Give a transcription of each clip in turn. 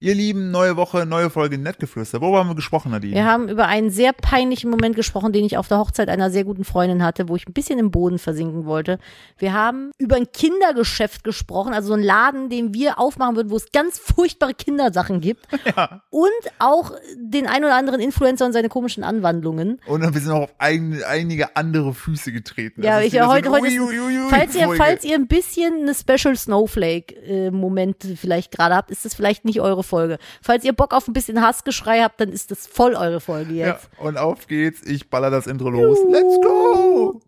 Ihr Lieben, neue Woche, neue Folge Nettgeflüster. Worüber haben wir gesprochen, Nadine? Wir haben über einen sehr peinlichen Moment gesprochen, den ich auf der Hochzeit einer sehr guten Freundin hatte, wo ich ein bisschen im Boden versinken wollte. Wir haben über ein Kindergeschäft gesprochen, also so ein Laden, den wir aufmachen würden, wo es ganz furchtbare Kindersachen gibt. Ja. Und auch den ein oder anderen Influencer und seine komischen Anwandlungen. Und dann wir sind auch auf ein, einige andere Füße getreten. Ja, Also ich heute, heute ui, ui, ui, falls ihr, falls ihr ein bisschen eine Special Snowflake äh, Moment vielleicht gerade habt, ist das vielleicht nicht eure Folge. Falls ihr Bock auf ein bisschen Hassgeschrei habt, dann ist das voll eure Folge Ja, jetzt. und auf geht's. Ich baller das Intro los. Let's go!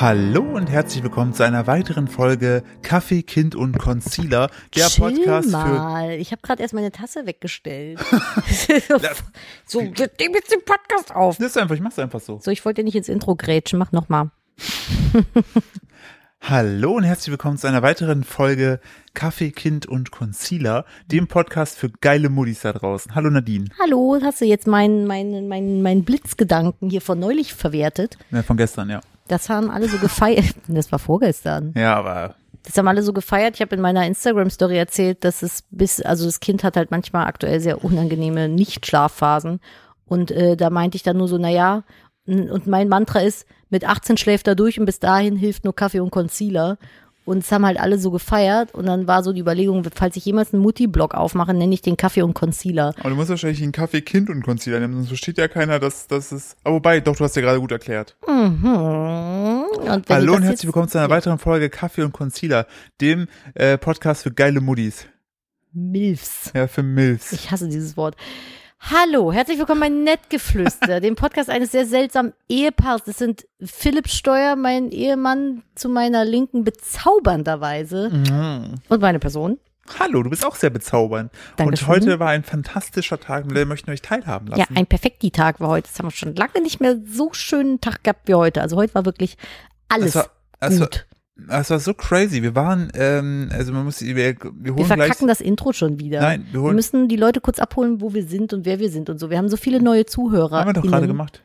Hallo und herzlich willkommen zu einer weiteren Folge Kaffee, Kind und Concealer, der Chill Podcast für mal. Ich habe gerade erst meine Tasse weggestellt. so, wir nehmen jetzt den Podcast auf. Das ist einfach, ich mach's einfach so. So, ich wollte nicht ins Intro grätschen. Mach noch mal. Hallo und herzlich willkommen zu einer weiteren Folge Kaffee, Kind und Concealer, dem Podcast für geile Muddis da draußen. Hallo Nadine. Hallo, hast du jetzt meinen meinen meinen meinen Blitzgedanken hier von neulich verwertet? Ja, von gestern, ja. Das haben alle so gefeiert. Das war vorgestern. Ja, aber Das haben alle so gefeiert. Ich habe in meiner Instagram-Story erzählt, dass es bis, also das Kind hat halt manchmal aktuell sehr unangenehme Nicht-Schlafphasen. Und äh, da meinte ich dann nur so, na ja, n- und mein Mantra ist, mit 18 schläft er durch und bis dahin hilft nur Kaffee und Concealer. Und es haben halt alle so gefeiert. Und dann war so die Überlegung, falls ich jemals einen Mutti-Blog aufmache, nenne ich den Kaffee und Concealer. Aber du musst wahrscheinlich einen Kaffee, Kind und Concealer nehmen, sonst versteht ja keiner, dass das ist. Aber wobei, doch, du hast ja gerade gut erklärt. Mhm. Und Hallo und herzlich willkommen zu einer weiteren Folge Kaffee und Concealer, dem äh, Podcast für geile Muddis. Milfs. Ja, für Milfs. Ich hasse dieses Wort. Hallo, herzlich willkommen bei Nettgeflüster, dem Podcast eines sehr seltsamen Ehepaars. Das sind Philipp Steuer, mein Ehemann zu meiner Linken, bezaubernderweise. Mhm. Und meine Person. Hallo, du bist auch sehr bezaubernd. Dankeschön. Und heute war ein fantastischer Tag, mit dem möchten wir euch teilhaben lassen. Ja, ein Perfekti-Tag war heute. Das haben wir schon lange nicht mehr so schönen Tag gehabt wie heute. Also heute war wirklich alles Das war- das war- gut. Es war so crazy. Wir waren, ähm, also man muss, wir, wir holen Wir verkacken das Intro schon wieder. Nein, wir wir holen. müssen die Leute kurz abholen, wo wir sind und wer wir sind und so. Wir haben so viele neue Zuhörer. haben wir doch gerade gemacht.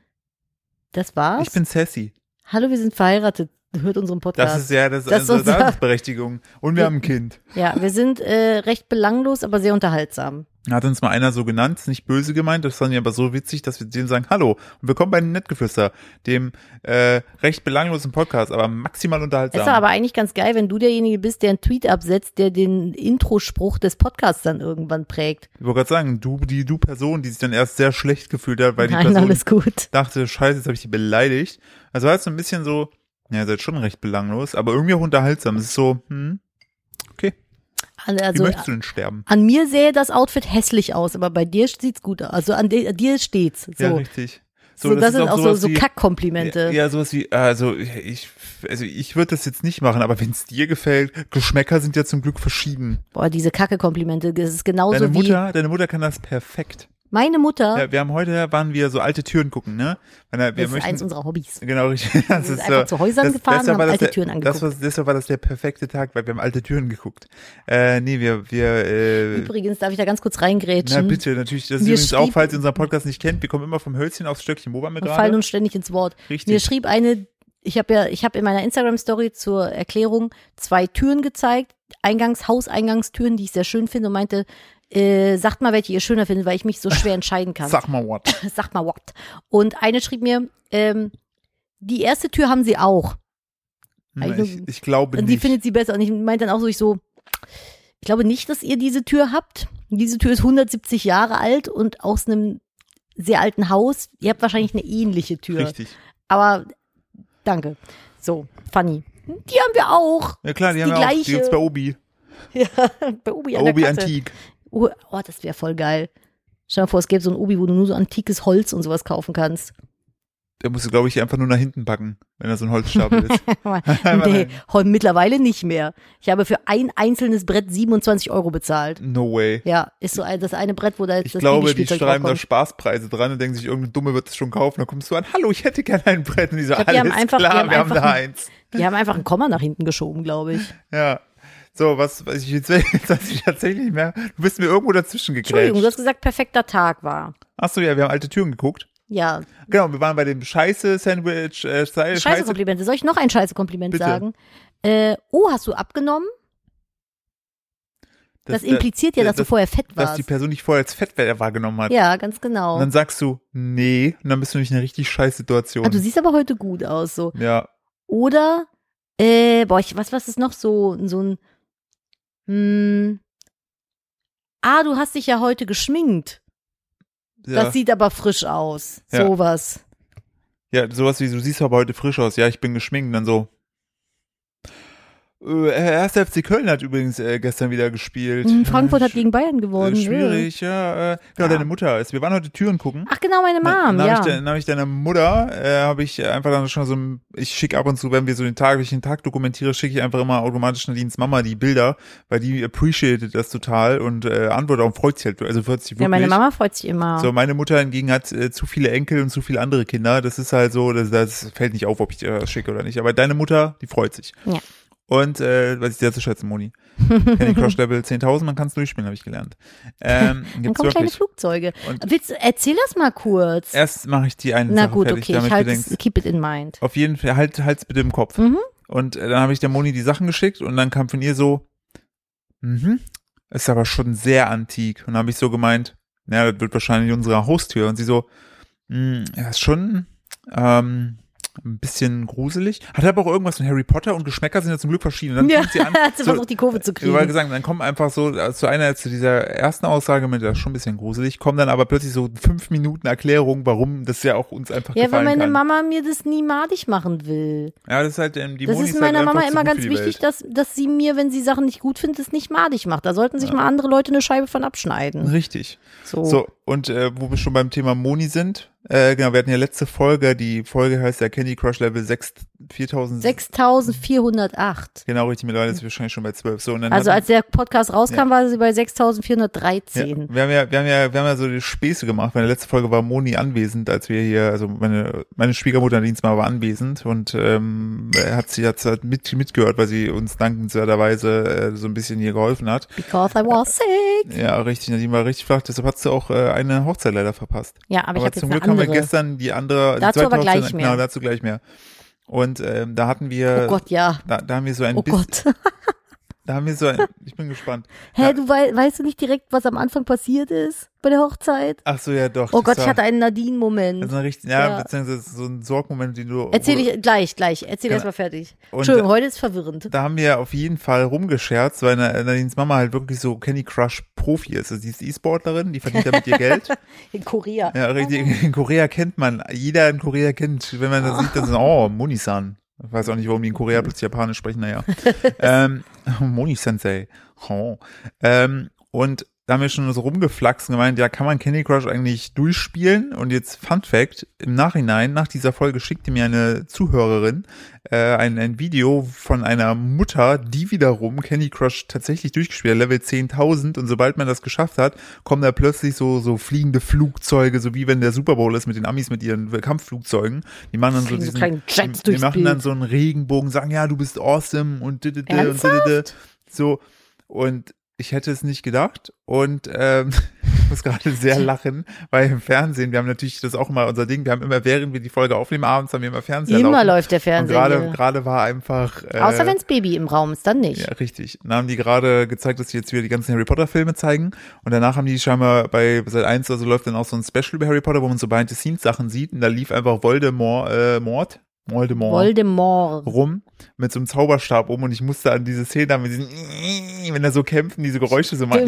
Das war's. Ich bin sassy. Hallo, wir sind verheiratet. Hört unseren Podcast. Das ist ja das, Das ist also unser- Daseinsberechtigung. Und wir Wir- haben ein Kind. Ja, wir sind äh, recht belanglos, aber sehr unterhaltsam. Hat uns mal einer so genannt, nicht böse gemeint, das fand ich aber so witzig, dass wir dem sagen, hallo und willkommen bei den Nettgeflüster, dem äh, recht belanglosen Podcast, aber maximal unterhaltsam. Ist aber eigentlich ganz geil, wenn du derjenige bist, der einen Tweet absetzt, der den Introspruch des Podcasts dann irgendwann prägt. ich wollte gerade sagen, du, die du Person, die sich dann erst sehr schlecht gefühlt hat, weil die Nein, Person alles gut. dachte, scheiße, jetzt habe ich die beleidigt. Also war jetzt so ein bisschen so, ja, ihr seid schon recht belanglos, aber irgendwie auch unterhaltsam. Es ist so, hm, wie Also möchtest du denn sterben? an mir sähe das Outfit hässlich aus, aber bei dir sieht's gut aus. Also an de- dir steht's. So, Ja, richtig. so, das, ist sind auch so, so wie- Kackkomplimente. Ja, ja, sowas wie, also ich, also ich würde das jetzt nicht machen, aber wenn es dir gefällt, Geschmäcker sind ja zum Glück verschieden. Boah, diese Kacke-Komplimente, das ist genauso Deine wie Mutter, deine Mutter kann das perfekt. Meine Mutter. Ja, wir haben heute, waren wir so alte Türen gucken, ne? Weil, wir das ist möchten, eins unserer Hobbys. Genau, richtig. Das sind ist einfach so, zu Häusern gefahren und haben das alte der, Türen angeguckt. Das war, deshalb war das der perfekte Tag, weil wir haben alte Türen geguckt. Äh, nee, wir, wir, äh, Übrigens darf ich da ganz kurz na reingrätschen. bitte, natürlich, das ist Wir übrigens auch, falls ihr unseren Podcast nicht kennt, wir kommen immer vom Hölzchen aufs Stöckchen. Wo waren wir und fallen gerade? uns ständig ins Wort. Richtig. Mir schrieb eine, ich habe ja, ich habe in meiner Instagram-Story zur Erklärung zwei Türen gezeigt, Eingangs, Hauseingangstüren, die ich sehr schön finde und meinte, äh, sagt mal, welche ihr schöner findet, weil ich mich so schwer entscheiden kann. Sag mal what. Sagt mal what. Und eine schrieb mir, ähm, die erste Tür haben sie auch. Also, ich, ich glaube Und die nicht. findet sie besser. Und ich meinte dann auch so, ich so, ich glaube nicht, dass ihr diese Tür habt. Diese Tür ist 170 Jahre alt und aus einem sehr alten Haus. Ihr habt wahrscheinlich eine ähnliche Tür. Richtig. Aber danke. So, funny. Die haben wir auch. Ja klar, die Die haben wir auch, die gleiche. gibt's bei Obi. Bei Obi an der Obi Kasse. Antik. Oh, oh, das wäre voll geil. Stell dir vor, es gäbe so ein Obi, wo du nur so antikes Holz und sowas kaufen kannst. Der musst du, glaube ich, einfach nur nach hinten packen, wenn er so ein Holzstapel ist. nee, mittlerweile nicht mehr. Ich habe für ein einzelnes Brett 27 Euro bezahlt. No way. Ja, ist so ein, das eine Brett, wo da jetzt Ich das glaube, die schreiben da. Spaßpreise dran und denken sich, irgendeine Dumme wird es schon kaufen. Dann kommst du an, hallo, ich hätte gerne ein Brett. Und die so, glaub, die alles haben einfach- die klar, haben wir haben einfach da ein- eins. Die haben einfach ein Komma nach hinten geschoben, glaube ich. Ja. So, was, was ich jetzt, weiß ich tatsächlich nicht mehr. Du bist mir irgendwo dazwischen Entschuldigung, du gegrätscht. hast gesagt, perfekter Tag war. Ach so, ja, wir haben alte Türen geguckt. Ja, Genau, wir waren bei dem Scheiße-Sandwich. Äh, Scheiße, scheiße Komplimente. Soll ich noch ein scheiße Kompliment Bitte. sagen? Äh, oh, hast du abgenommen? Das, impliziert ja, dass du vorher fett dass warst. die Person dich vorher als Fettwert wahrgenommen hat. ja, ganz genau. Und dann sagst du, nee, und dann bist du nämlich in einer richtig scheiß Situation. Ah, du siehst aber heute gut aus, so. ja, Oder, äh, boah, ich, was, was ist noch so, so ein, hm, ah, du hast dich ja heute geschminkt. ja, Das sieht aber frisch aus. Ja. Sowas. ja, sowas wie, du siehst aber heute frisch aus. Ja, ich bin geschminkt. Und dann so, erster FC Köln hat übrigens äh, gestern wieder gespielt. Hm, Frankfurt Äh, hat gegen Bayern äh, gewonnen. Schwierig, ja. Äh, genau, Ja. deine Mutter ist. Wir waren heute Türen gucken. Ach genau, meine Mom, dann ja. habe ich, dann ich deiner Mutter, äh, habe ich einfach dann schon so, ein- ich schicke ab und zu, wenn wir so den Tag, wenn ich den Tag dokumentiere, schicke ich einfach immer automatisch Nadines Mama die Bilder, weil die appreciated das total und äh, antwortet auch, freut sich halt, also freut sich wirklich. ja, meine Mama freut sich immer. So, meine Mutter hingegen hat äh, zu viele Enkel und zu viele andere Kinder. Das ist halt so, das, das fällt nicht auf, ob ich dir das schicke oder nicht. Aber deine Mutter, die freut sich. Ja. Und äh, was ich sehr zu schätzen, Moni. Candy Crush Level 10.000, man kann es durchspielen, habe ich gelernt. Ähm, Dann gibt's kommen kleine. Flugzeuge. Und- Willst, du- erzähl das mal kurz. Erst mache ich die eine Na Sache gut, fertig, okay, ich es, keep it in mind. auf jeden Fall, halt, halt's bitte im Kopf. Mhm. Und äh, dann habe ich der Moni die Sachen geschickt und dann kam von ihr so, mhm, ist aber schon sehr antik. Und dann habe ich so gemeint, ja, das wird wahrscheinlich unsere Haustür. Und sie so, "Mm, ja, ist schon ähm, ein bisschen gruselig. Hat aber auch irgendwas von Harry Potter und Geschmäcker sind ja zum Glück verschieden. Dann Ja, sie an, hat sie so, versucht, die Kurve zu kriegen. gesagt, dann kommen einfach so, also zu einer, zu dieser ersten Aussage mit, das ist schon ein bisschen gruselig, kommen dann aber plötzlich so fünf Minuten Erklärung, warum das ja auch uns einfach Ja, weil meine kann. Mama mir das nie madig machen will. ja, das ist halt, ähm, die Das Moni ist ist halt meiner Mama einfach zu immer ganz wichtig, Welt. dass, dass sie mir, wenn sie Sachen nicht gut findet, es nicht madig macht. Da sollten sich mal andere Leute eine Scheibe von abschneiden. Richtig. So. So, und äh, wo wir schon beim Thema Moni sind, äh, genau, wir hatten ja letzte Folge, die Folge heißt ja Candy Crush Level 6, 4000. 6408. Genau, richtig, mittlerweile ist sie wahrscheinlich schon bei 12. So, und dann Also hatten- als der Podcast rauskam, Ja. war sie bei ja, 6413. wir haben ja, wir haben ja, wir haben ja so die Späße gemacht. Meine letzte Folge war Moni anwesend, als wir hier, also meine, meine Schwiegermutter Dienstmal war anwesend und ähm, hat sie jetzt halt mit, mitgehört, weil sie uns dankenswerterweise äh, so ein bisschen hier geholfen hat. Because I was sick. Ja, richtig, Nadine war richtig flach, deshalb hat sie auch äh, eine Hochzeit leider verpasst. Ja, aber, ich habe jetzt zum eine Glück haben wir andere. gestern die andere. die Dazu zweite aber gleich Hochzeit- mehr. Genau, dazu gleich mehr. Und ähm, da hatten wir, oh Gott, ja. da, da haben wir so ein Oh bisschen, Gott. da haben wir so ein, ich bin gespannt. Hä, Ja. du wei weißt du nicht direkt, was am Anfang passiert ist bei der Hochzeit? Ach so, ja doch. Oh Gott, ich war- hatte einen Nadine-Moment. Das ist ein richtig, ja, Ja. beziehungsweise so ein Sorgmoment, den du. Erzähl ich gleich, gleich. Erzähl Genau. erst mal fertig. Und- Entschuldigung, heute ist verwirrend. Da haben wir auf jeden Fall rumgescherzt, weil Na- Nadines Mama halt wirklich so Candy Crush Profi ist. Also sie ist E-Sportlerin, die verdient damit ihr Geld. In Korea. Ja, richtig. In Korea kennt man, jeder in Korea kennt, wenn man das sieht, dann so, oh, Moni-san. Ich weiß auch nicht, warum die in Korea plötzlich Japanisch sprechen, naja. ähm, Moni-sensei. Oh. Ähm, und da haben wir schon so rumgeflaxt und gemeint, ja, kann man Candy Crush eigentlich durchspielen? Und jetzt Fun Fact, im Nachhinein, nach dieser Folge schickte mir eine Zuhörerin äh, ein, ein Video von einer Mutter, die wiederum Candy Crush tatsächlich durchgespielt hat, Level 10.000 und sobald man das geschafft hat, kommen da plötzlich so, so fliegende Flugzeuge, so wie wenn der Super Bowl ist mit den Amis mit ihren Kampfflugzeugen. Die machen dann so so diesen, Jets die, die machen dann so einen Regenbogen, sagen, ja, du bist awesome und und so. Und ich hätte es nicht gedacht und ähm, ich muss gerade sehr lachen, weil im Fernsehen, wir haben natürlich das auch immer unser Ding, wir haben immer, während wir die Folge aufnehmen, abends haben wir immer Fernseher Immer laufen. läuft der Fernseher. gerade gerade war einfach äh, Außer wenns Baby im Raum ist, dann nicht. ja, richtig. Dann haben die gerade gezeigt, dass sie jetzt wieder die ganzen Harry Potter Filme zeigen. Und danach haben die scheinbar bei Seit 1 also läuft dann auch so ein Special über Harry Potter, wo man so Behind the Scenes Sachen sieht. Und da lief einfach Voldemort, äh, Mord, Voldemort Voldemort. rum mit so einem Zauberstab um und ich musste an diese Szene haben, mit diesen, wenn er so kämpft und diese Geräusche so macht.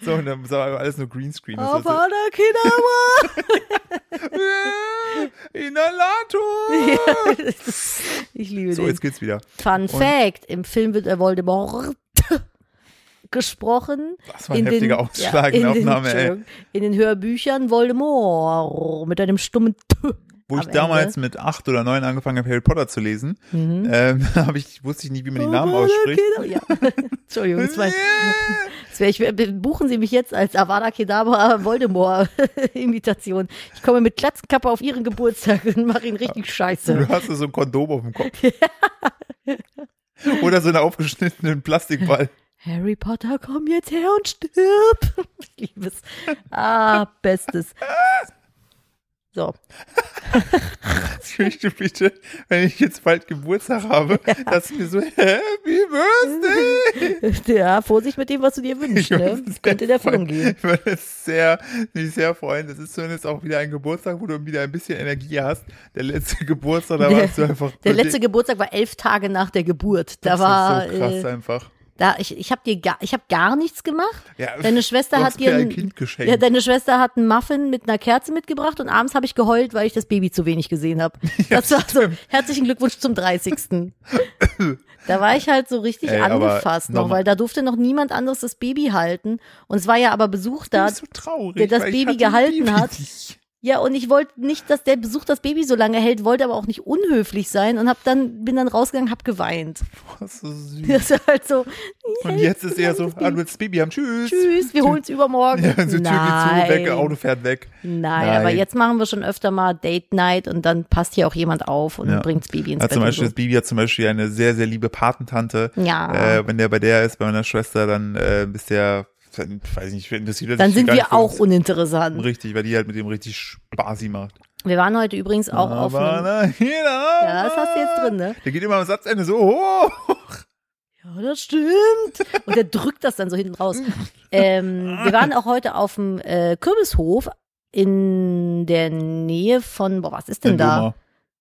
So, und dann war alles nur Greenscreen. War so, Kedavra. Inhalator! ich liebe So, den. jetzt geht's wieder. Fun Fact, im Film wird der Voldemort gesprochen. Das war ein heftiger Ausschlag in in der den, Aufnahme, ey. In den Hörbüchern Voldemort mit einem stummen T. Wo ich am damals Ende. mit acht oder neun angefangen habe, Harry Potter zu lesen, Mhm. ähm, ich, wusste ich nie, wie man die Namen Avada ausspricht. Ja. Entschuldigung, das war, das wär, ich, buchen Sie mich jetzt als Avada Kedavra Voldemort Imitation. Ich komme mit Glatzenkappe auf Ihren Geburtstag und mache ihn richtig scheiße. Du hast so ein Kondom auf dem Kopf. Oder so einen aufgeschnittenen Plastikball. Harry Potter, komm jetzt her und stirb. Ich liebe es. Ah, bestes. So. Ich möchte bitte, wenn ich jetzt bald Geburtstag habe, dass mir so Happy Birthday. Ja, Vorsicht mit dem, was du dir wünschst. Ne? Das könnte in Erfüllung gehen. Ich würde es sehr, mich sehr freuen. Das ist zumindest auch wieder ein Geburtstag, wo du wieder ein bisschen Energie hast. Der letzte Geburtstag, da warst du einfach. Der letzte Geburtstag war elf Tage nach der Geburt. Da das war, ist so krass äh, einfach. Da ich, ich habe dir gar, ich habe gar nichts gemacht. Ja, Deine Schwester hat dir ein Kind geschenkt. Ja, deine Schwester hat einen Muffin mit einer Kerze mitgebracht und abends habe ich geheult, weil ich das Baby zu wenig gesehen habe. Das war so, herzlichen Glückwunsch zum 30. Da war ich halt so richtig Ey, angefasst noch, weil da durfte noch niemand anderes das Baby halten. Und es war ja aber Besuch da. so traurig, der das Baby gehalten Baby. hat. Ja, und ich wollte nicht, dass der Besuch das Baby so lange hält, wollte aber auch nicht unhöflich sein und hab dann, bin dann rausgegangen, hab geweint. Das ist so süß. Das war halt so, Und jetzt ist eher so, ah, du willst das Baby haben, tschüss. tschüss, wir holen's übermorgen. Ja, so Tür geht zu, weg, Auto fährt weg. Nein, Nein. aber jetzt machen wir schon öfter mal Date Night und dann passt hier auch jemand auf und Ja. bringt's Baby ins Ja, Bett. zum Beispiel, so. das Baby hat zum Beispiel eine sehr, sehr liebe Patentante. Ja. Äh, wenn der bei der ist, bei meiner Schwester, dann äh, ist der, dann, weiß ich nicht, interessiert er Dann sind wir auch uninteressant. Richtig, weil die halt mit dem richtig Spaßi macht. Wir waren heute übrigens auch auf Aber einem, na, ja, das hast du jetzt drin, ne? Der geht immer am Satzende so hoch. Ja, das stimmt. Und der drückt das dann so hinten raus. ähm, wir waren auch heute auf dem äh, Kürbishof in der Nähe von, boah, was ist denn Der da? Loma.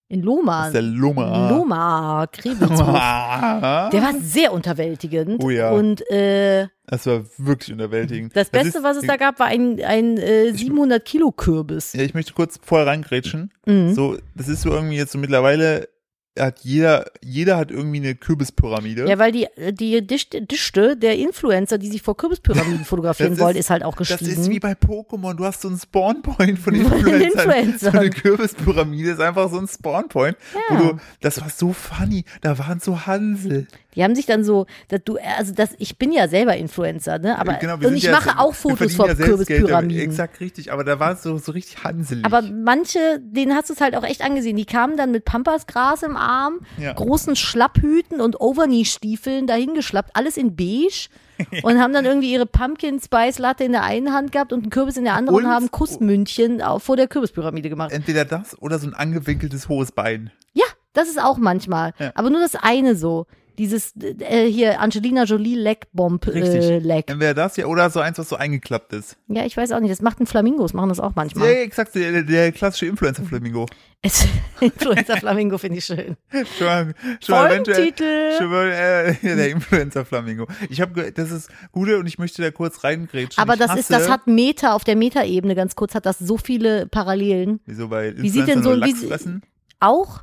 In Das Loma. ist der Loma. Loma, Krebitzhof. Ah. Der war sehr unterwältigend. Oh ja. Und äh, Das war wirklich unterwältigend. das Beste, ist- was es da gab, war ein, ein äh, 700 Kilo Kürbis. Ja, ich möchte kurz vorher reingrätschen. Mhm. So, das ist so irgendwie jetzt so mittlerweile hat jeder, jeder hat irgendwie eine Kürbispyramide. Ja, weil die, die Dichte, der Influencer, die sich vor Kürbispyramiden fotografieren Das wollen, ist- ist halt auch Das gestiegen. ist wie bei Pokémon. Du hast so einen Spawnpoint von Influencern. Influencern. So eine Kürbispyramide ist einfach so ein Spawnpoint, wo Ja. du, das war so funny. Da waren so Hansel. Die haben sich dann so, dass du, also das, ich bin ja selber Influencer, ne? Aber Genau, und ich ja- mache auch wir Fotos von ja. Kürbispyramiden. Exakt richtig, aber da war es so, so richtig hanselig. Aber manche, denen hast du es halt auch echt angesehen. Die kamen dann mit Pampasgras im Arm, Ja. großen Schlapphüten und Overknee-Stiefeln dahingeschlappt, alles in beige. und haben dann irgendwie ihre Pumpkin Spice Latte in der einen Hand gehabt und einen Kürbis in der anderen Und- und haben Kussmündchen vor der Kürbispyramide gemacht. Entweder das oder so ein angewinkeltes hohes Bein. Ja, das ist auch manchmal. Ja. Aber nur das eine so. Dieses äh, hier Angelina Jolie Leg Bomb Richtig. äh, Leg. Entweder das ja oder so eins, was so eingeklappt ist. Ja, ich weiß auch nicht. Das macht ein Flamingos, machen das auch Ja, manchmal. exakt, der, der klassische Influencer-Flamingo. Es, Influencer Flamingo finde ich schön. Schon mal, schon mal eventuell, schon mal, äh, der Influencer-Flamingo. Ich habe, das ist Gute und ich möchte da kurz reingrätschen. Aber ich das hasse, ist, das hat Meta, auf der Meta-Ebene ganz kurz, hat das so viele Parallelen. Wieso, weil Wie sieht denn Influencer so- wie Lachs fressen? Auch?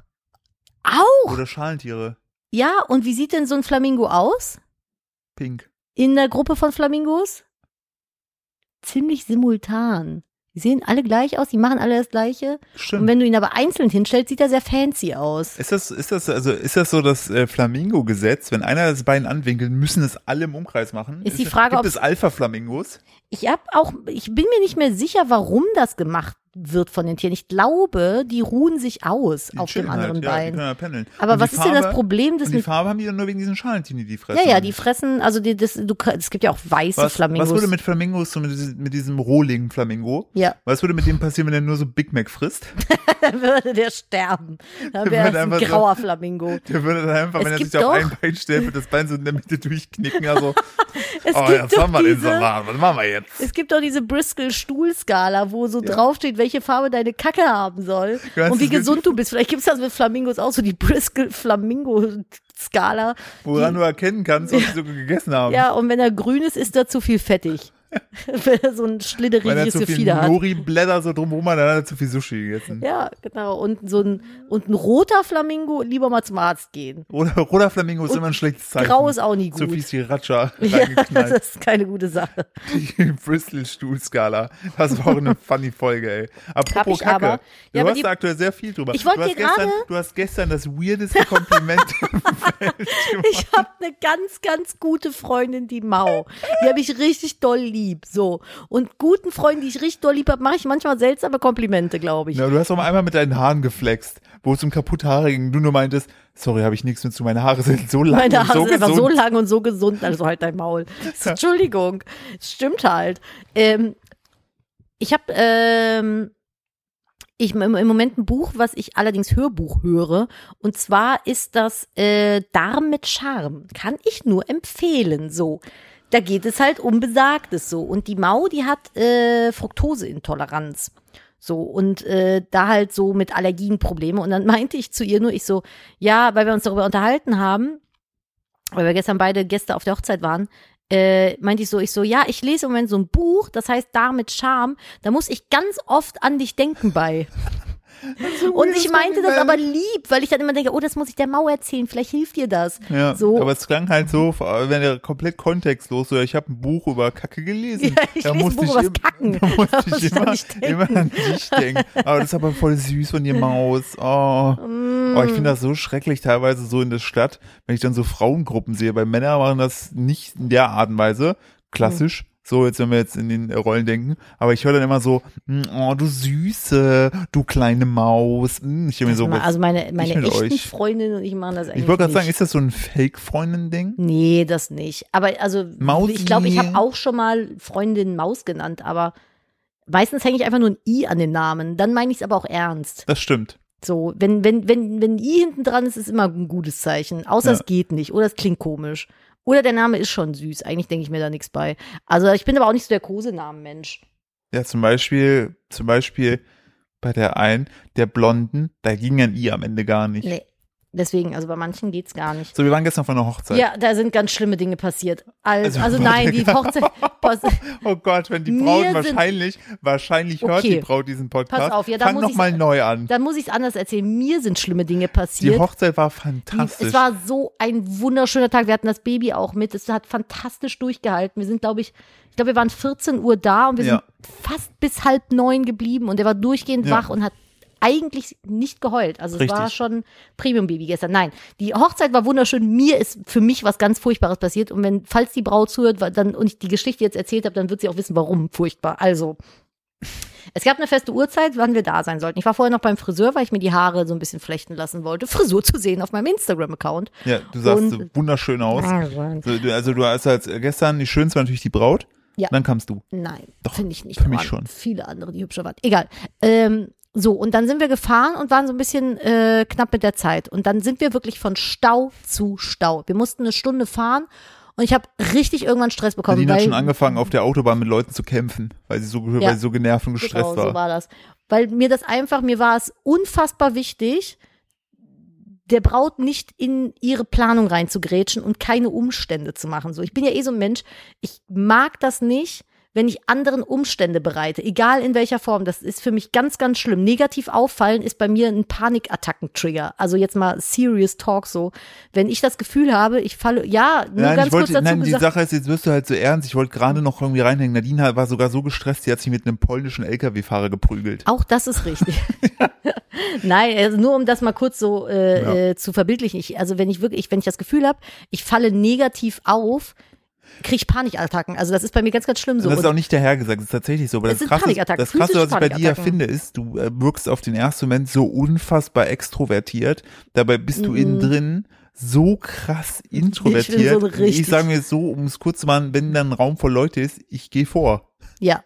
Auch? Oder Schalentiere? Ja, und wie sieht denn so ein Flamingo aus? Pink. In der Gruppe von Flamingos? Ziemlich simultan. Die sehen alle gleich aus, die machen alle das Gleiche. Und Stimmt. wenn du ihn aber einzeln hinstellst, sieht er sehr fancy aus. Ist das, ist das, also, ist das so das äh, Flamingo-Gesetz? Wenn einer das Bein anwinkelt, müssen es alle im Umkreis machen? Ist die Frage, gibt ob- es Alpha-Flamingos? Ich hab auch, ich bin mir nicht mehr sicher, warum das gemacht wird von den Tieren. Ich glaube, die ruhen sich aus Die auf dem chillen anderen halt, Bein. ja. Aber Und was ist denn das Farbe- Problem, das Und die Farbe haben die dann nur wegen diesen Schalentieren, die die fressen. Ja, ja, die fressen, also die, das, du, es gibt ja auch weiße was, Flamingos. was würde mit Flamingos, so mit, diesem- mit diesem rohligen Flamingo, ja, was würde mit dem passieren, wenn er nur so Big Mac frisst? dann würde der sterben. Dann Der wäre das ein einfach so- grauer Flamingo. Der würde dann einfach, Es wenn er sich auf doch- ein Bein stellt, wird das Bein so in der Mitte durchknicken. Also, Es oh, gibt jetzt haben wir den Salat. Was machen wir jetzt? Es gibt doch diese Bristol-Stuhlskala, wo so draufsteht, welche Farbe deine Kacke haben soll Ja, und wie gesund du bist. Vielleicht gibt es das mit Flamingos auch so die Bristol-Flamingo-Skala. Woran du erkennen kannst, was sie so gegessen haben. Ja, und wenn er grün ist, ist er zu viel fettig. so ein er schlitteriges Gefieder hat. Nori-Blätter so drumherum dann hat er zu viel Sushi gegessen. Ja, genau. Und so ein, und ein roter Flamingo lieber mal zum Arzt gehen. Oder roter Flamingo ist Und immer ein schlechtes Zeichen. Grau ist auch nie gut. Zu viel Sriracha Ja, das ist keine gute Sache. Die Bristol-Stuhlskala. Das war auch eine funny Folge, ey. Apropos Kacke. aber. Du Ja, hast da aktuell sehr viel drüber. Ich wollte du hast dir gestern, gerade- Du hast gestern das weirdeste Kompliment. Ich habe eine ganz, ganz gute Freundin, die Mau. Die habe ich richtig doll lieb. Lieb. So. Und guten Freunden, die ich richtig doll lieb habe, mache ich manchmal seltsame Komplimente, glaube ich. Ja, du hast auch mal einmal mit deinen Haaren geflext, wo es um kaputte Haare ging. Du nur meintest, sorry, habe ich nichts mit zu, meine Haare sind so lang Meine und Haare so sind einfach gesund. so lang und so gesund, also halt dein Maul. Entschuldigung, stimmt halt. Ähm, ich habe ähm, ich im, im Moment ein Buch, was ich allerdings Hörbuch höre. Und zwar ist das äh, Darm mit Charme. Kann ich nur empfehlen. So, da geht es halt um Besagtes so. Und die Mau, die hat äh, Fructoseintoleranz. So, und äh, da halt so mit Allergien Probleme. Und dann meinte ich zu ihr nur, ich so, ja, weil wir uns darüber unterhalten haben, weil wir gestern beide Gäste auf der Hochzeit waren, äh, meinte ich so, ich so, ja, ich lese im Moment so ein Buch, das heißt Da mit Charme, da muss ich ganz oft an dich denken bei. Und ich meinte das aber lieb, weil ich dann immer denke, oh, das muss ich der Mau erzählen, vielleicht hilft dir das. Ja, so. aber es klang halt so, wenn er komplett kontextlos, so, ich habe ein Buch über Kacke gelesen. Ja, ich lese ein Buch übers im- Kacken. Da musste Da ich immer, immer an dich denken. Aber das ist aber voll süß von dir, Maus. Oh, Mm. oh ich finde das so schrecklich teilweise so in der Stadt, wenn ich dann so Frauengruppen sehe, weil Männer machen das nicht in der Art und Weise, klassisch. So, jetzt wenn wir jetzt in den Rollen denken, aber ich höre dann immer so, mm, oh du Süße, du kleine Maus. Mm, Ich, hab mir so, also meine, meine mit echten. Freundinnen und ich machen das eigentlich ich wollte gerade sagen, ist das so ein Fake-Freundin-Ding? Nee, das nicht. Aber also, Mausi. ich glaube, ich habe auch schon mal Freundin Maus genannt, aber meistens hänge ich einfach nur ein I an den Namen. Dann meine ich es aber auch ernst. Das stimmt. So, wenn, wenn, wenn, wenn ein I hinten dran ist, ist immer ein gutes Zeichen. Außer Ja. es geht nicht oder es klingt komisch. Oder der Name ist schon süß. Eigentlich denke ich mir da nichts bei. Also ich bin aber auch nicht so der Kosenamen-Mensch. Ja, zum Beispiel, zum Beispiel bei der einen, der Blonden, da ging ein I am Ende gar nicht. Nee. Deswegen, also bei manchen geht's gar nicht. So, wir waren gestern von einer Hochzeit. Ja, da sind ganz schlimme Dinge passiert. Also, Also, also nein, die warte. Hochzeit. Oh Gott, wenn die Braut wahrscheinlich, wahrscheinlich hört Okay. die Braut diesen Podcast. Pass auf, ja, da Fang muss noch mal neu an. dann muss ich es anders erzählen. Mir sind schlimme Dinge Die passiert. Hochzeit war Die, fantastisch. es war so ein wunderschöner Tag. Wir hatten das Baby auch mit. Es hat fantastisch durchgehalten. Wir sind, glaube ich, ich glaube, wir waren 14 Uhr da und wir Ja. sind fast bis halb neun geblieben und er war durchgehend Ja. wach und hat eigentlich nicht geheult. Also es Richtig. war schon Premium-Baby gestern. Nein, die Hochzeit war wunderschön. Mir ist für mich was ganz Furchtbares passiert. Und wenn, falls die Braut zuhört dann, und ich die Geschichte jetzt erzählt habe, dann wird sie auch wissen, warum furchtbar. Also, es gab eine feste Uhrzeit, wann wir da sein sollten. Ich war vorher noch beim Friseur, weil ich mir die Haare so ein bisschen flechten lassen wollte. Frisur zu sehen auf meinem Instagram-Account. ja, du sahst so wunderschön aus. Nein, So, du, also du hast als gestern, die schönste war natürlich die Braut. Ja. Dann kamst du. Doch, finde ich nicht. für mich waren schon. Viele andere, die hübscher waren. Egal. Ähm, so, und dann sind wir gefahren und waren so ein bisschen äh, knapp mit der Zeit. Und dann sind wir wirklich von Stau zu Stau. Wir mussten eine Stunde fahren und ich habe richtig irgendwann Stress bekommen. Nadine hat weil, schon angefangen, auf der Autobahn mit Leuten zu kämpfen, weil sie so, Ja. weil sie so genervt und gestresst Genau, war. so war das. Weil mir das einfach, mir war es unfassbar wichtig, der Braut nicht in ihre Planung reinzugrätschen und keine Umstände zu machen. So, ich bin ja eh so ein Mensch, ich mag das nicht, wenn ich anderen Umstände bereite, egal in welcher Form. Das ist für mich ganz, ganz schlimm. Negativ auffallen ist bei mir ein Panikattacken-Trigger. Also jetzt mal serious talk so. Wenn ich das Gefühl habe, ich falle, ja, nur Nein, ganz ich wollte, kurz dazu nein, die gesagt. Sache ist, jetzt wirst du halt so ernst. Ich wollte gerade noch irgendwie reinhängen. Nadine war sogar so gestresst, die hat sich mit einem polnischen LKW-Fahrer geprügelt. Auch das ist richtig. Nein, also nur um das mal kurz so äh, Ja. äh, zu verbildlichen. Ich, also wenn ich wirklich, wenn ich das Gefühl habe, ich falle negativ auf, kriege ich Panikattacken. Also das ist bei mir ganz, ganz schlimm so. das ist auch nicht dahergesagt, das ist tatsächlich so. Aber das sind Krasse, das Krasse, was ich bei dir finde, ist, du äh, wirkst auf den ersten Moment so unfassbar extrovertiert. Dabei bist du innen drin so krass introvertiert. so richtig- ich sage mir so, um es kurz zu machen, wenn dann ein Raum voll Leute ist, ich gehe vor. ja,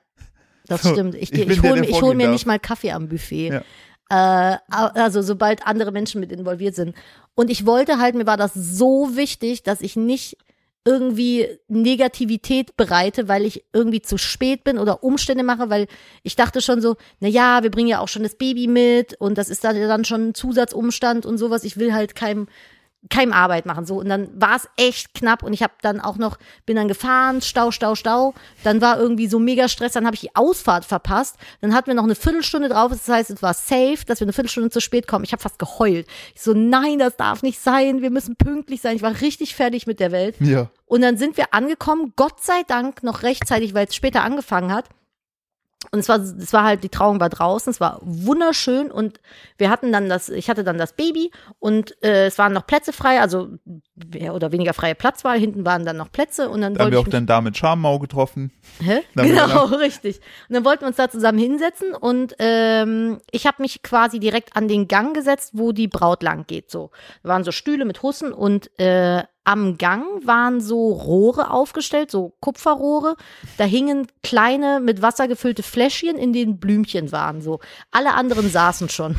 das So, stimmt. Ich, ich ich, ich hole ich hol mir darf. nicht mal Kaffee am Buffet. Ja. Äh, also sobald andere Menschen mit involviert sind. Und ich wollte halt, mir war das so wichtig, dass ich nicht irgendwie Negativität bereite, weil ich irgendwie zu spät bin oder Umstände mache, weil ich dachte schon so, na ja, wir bringen ja auch schon das Baby mit und das ist dann, schon ein Zusatzumstand und sowas. Ich will halt keinem keinem Arbeit machen so. Und dann war es echt knapp und ich habe dann auch noch bin dann gefahren Stau Stau Stau. Dann war irgendwie so mega Stress dann habe ich die Ausfahrt verpasst. Dann hatten wir noch eine Viertelstunde drauf. Das heißt es war safe dass wir eine Viertelstunde zu spät kommen. Ich habe fast geheult. Ich so nein das darf nicht sein. Wir müssen pünktlich sein. Ich war richtig fertig mit der Welt. Ja. Und dann sind wir angekommen, Gott sei Dank noch rechtzeitig, weil es später angefangen hat. Und es war, es war halt, die Trauung war draußen, es war wunderschön und wir hatten dann das, ich hatte dann das Baby und äh, es waren noch Plätze frei, also mehr oder weniger freie Platzwahl, hinten waren dann noch Plätze und dann Da haben wir auch dann da mit Schamau getroffen. Hä? Genau, richtig. Und dann wollten wir uns da zusammen hinsetzen und ähm, ich habe mich quasi direkt an den Gang gesetzt, wo die Braut lang geht. So, da waren so Stühle mit Hussen und äh, am Gang waren so Rohre aufgestellt, so Kupferrohre. Da hingen kleine mit Wasser gefüllte Fläschchen, in denen Blümchen waren. So, alle anderen saßen schon.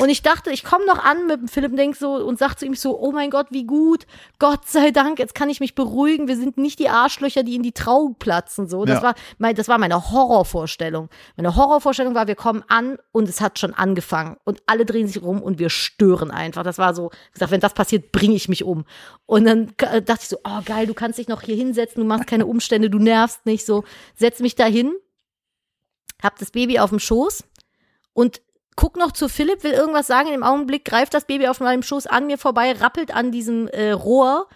Und ich dachte, ich komme noch an mit dem Philipp denk so und sag zu ihm so, oh mein Gott, wie gut, Gott sei Dank, jetzt kann ich mich beruhigen. Wir sind nicht die Arschlöcher, die in die Trauung platzen. So, das Ja. war mein, das war meine Horrorvorstellung. Meine Horrorvorstellung war, wir kommen an und es hat schon angefangen und alle drehen sich rum und wir stören einfach. Das war so, ich gesagt, wenn das passiert, bringe ich mich um. Und dann äh, dachte ich so, oh geil, du kannst dich noch hier hinsetzen, du machst keine Umstände, du nervst nicht. So, setz mich da hin, hab das Baby auf dem Schoß und guck noch zu Philipp, will irgendwas sagen. Im Augenblick greift das Baby auf meinem Schoß an mir vorbei, rappelt an diesem äh, Rohr.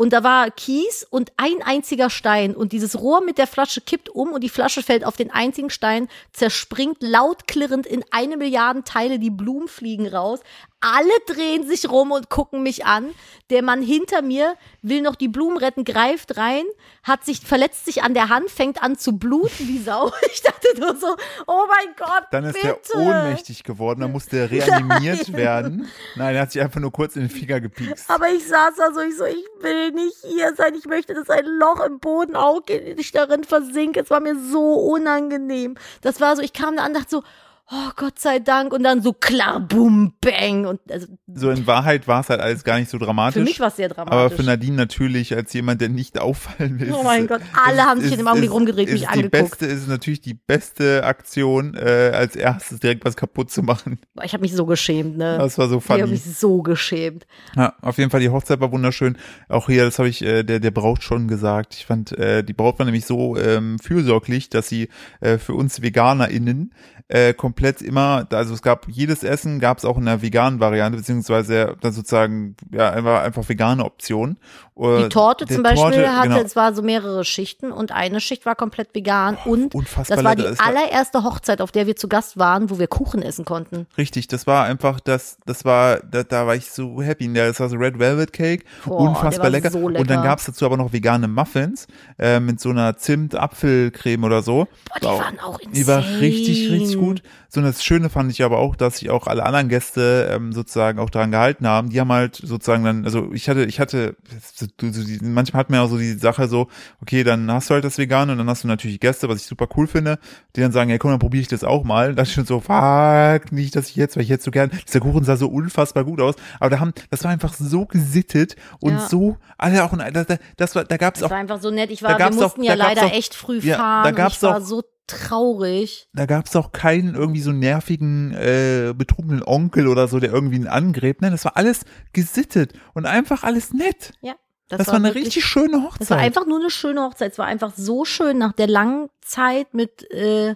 Und da war Kies und ein einziger Stein. Und dieses Rohr mit der Flasche kippt um und die Flasche fällt auf den einzigen Stein, zerspringt laut klirrend in eine Milliarden Teile, die Blumen fliegen raus. Alle drehen sich rum und gucken mich an. Der Mann hinter mir will noch die Blumen retten, greift rein, hat sich, verletzt sich an der Hand, fängt an zu bluten wie Sau. Ich dachte nur so, oh mein Gott, Dann ist bitte. er ohnmächtig geworden, dann musste er reanimiert Nein. werden. Nein, er hat sich einfach nur kurz in den Finger gepiekst. Aber ich saß da so, ich so, ich will nicht hier sein. Ich möchte, dass ein Loch im Boden aufgeht und ich darin versinke. Es war mir so unangenehm. Das war so, ich kam da an und dachte so, oh Gott sei Dank. Und dann so klar, boom, bang. Und also So in Wahrheit war es halt alles gar nicht so dramatisch. für mich war es sehr aber dramatisch. für Nadine natürlich, als jemand, der nicht auffallen will. Oh mein Gott, alle ist- haben sich ist- in dem Augenblick ist mich die angeguckt. beste, ist natürlich die beste Aktion, äh, als erstes direkt was kaputt zu machen. Ich habe mich so geschämt, ne? Das war so ich habe funny. mich so geschämt. Ja, auf jeden Fall, die Hochzeit war wunderschön. Auch hier, das habe ich äh, der, der Braut schon gesagt. Ich fand, äh, die Braut war nämlich so ähm, fürsorglich, dass sie äh, für uns VeganerInnen äh, komplett immer, also es gab jedes Essen, gab es auch in der veganen Variante, beziehungsweise dann sozusagen, ja, einfach, einfach vegane Optionen. Äh, Die Torte der zum Beispiel Torte, hatte, genau. es war so mehrere Schichten und eine Schicht war komplett vegan und unfassbar das war die lecker. Es war- allererste Hochzeit, auf der wir zu Gast waren, wo wir Kuchen essen konnten. Richtig, das war einfach, das, das war, da, da war ich so happy. Ja, Das war so Red Velvet Cake, Boah, unfassbar lecker. so Und dann lecker. gab's dazu aber noch vegane Muffins äh, mit so einer Zimt-Apfelcreme oder so. Boah, die War- waren auch Die war insane. richtig, richtig gut. So und das Schöne fand ich aber auch, dass sich auch alle anderen Gäste ähm, sozusagen auch daran gehalten haben. Die haben halt sozusagen dann, also ich hatte, ich hatte, so, so, die, manchmal hat man ja auch so die Sache so, okay, dann hast du halt das Vegan und dann hast du natürlich Gäste, was ich super cool finde, die dann sagen, ja komm, dann probiere ich das auch mal. Da ich schon so, fuck, nicht, dass ich jetzt, weil ich jetzt so gern, dieser Kuchen sah so unfassbar gut aus, aber da haben, das war einfach so gesittet und Ja. so, alle auch, da, da, das war, da gab's Das auch war einfach so nett. Ich Da war, wir gab's auch- mussten ja da leider auch- echt früh ja, fahren. da und gab's ich war auch- so traurig. Da gab's auch keinen irgendwie so nervigen, äh, betrunkenen Onkel oder so, der irgendwie einen angräbt. Nein, das war alles gesittet und einfach alles nett. Ja. Das, war eine wirklich- richtig schöne Hochzeit. Das war einfach nur eine schöne Hochzeit. Es war einfach so schön nach der langen Zeit mit äh,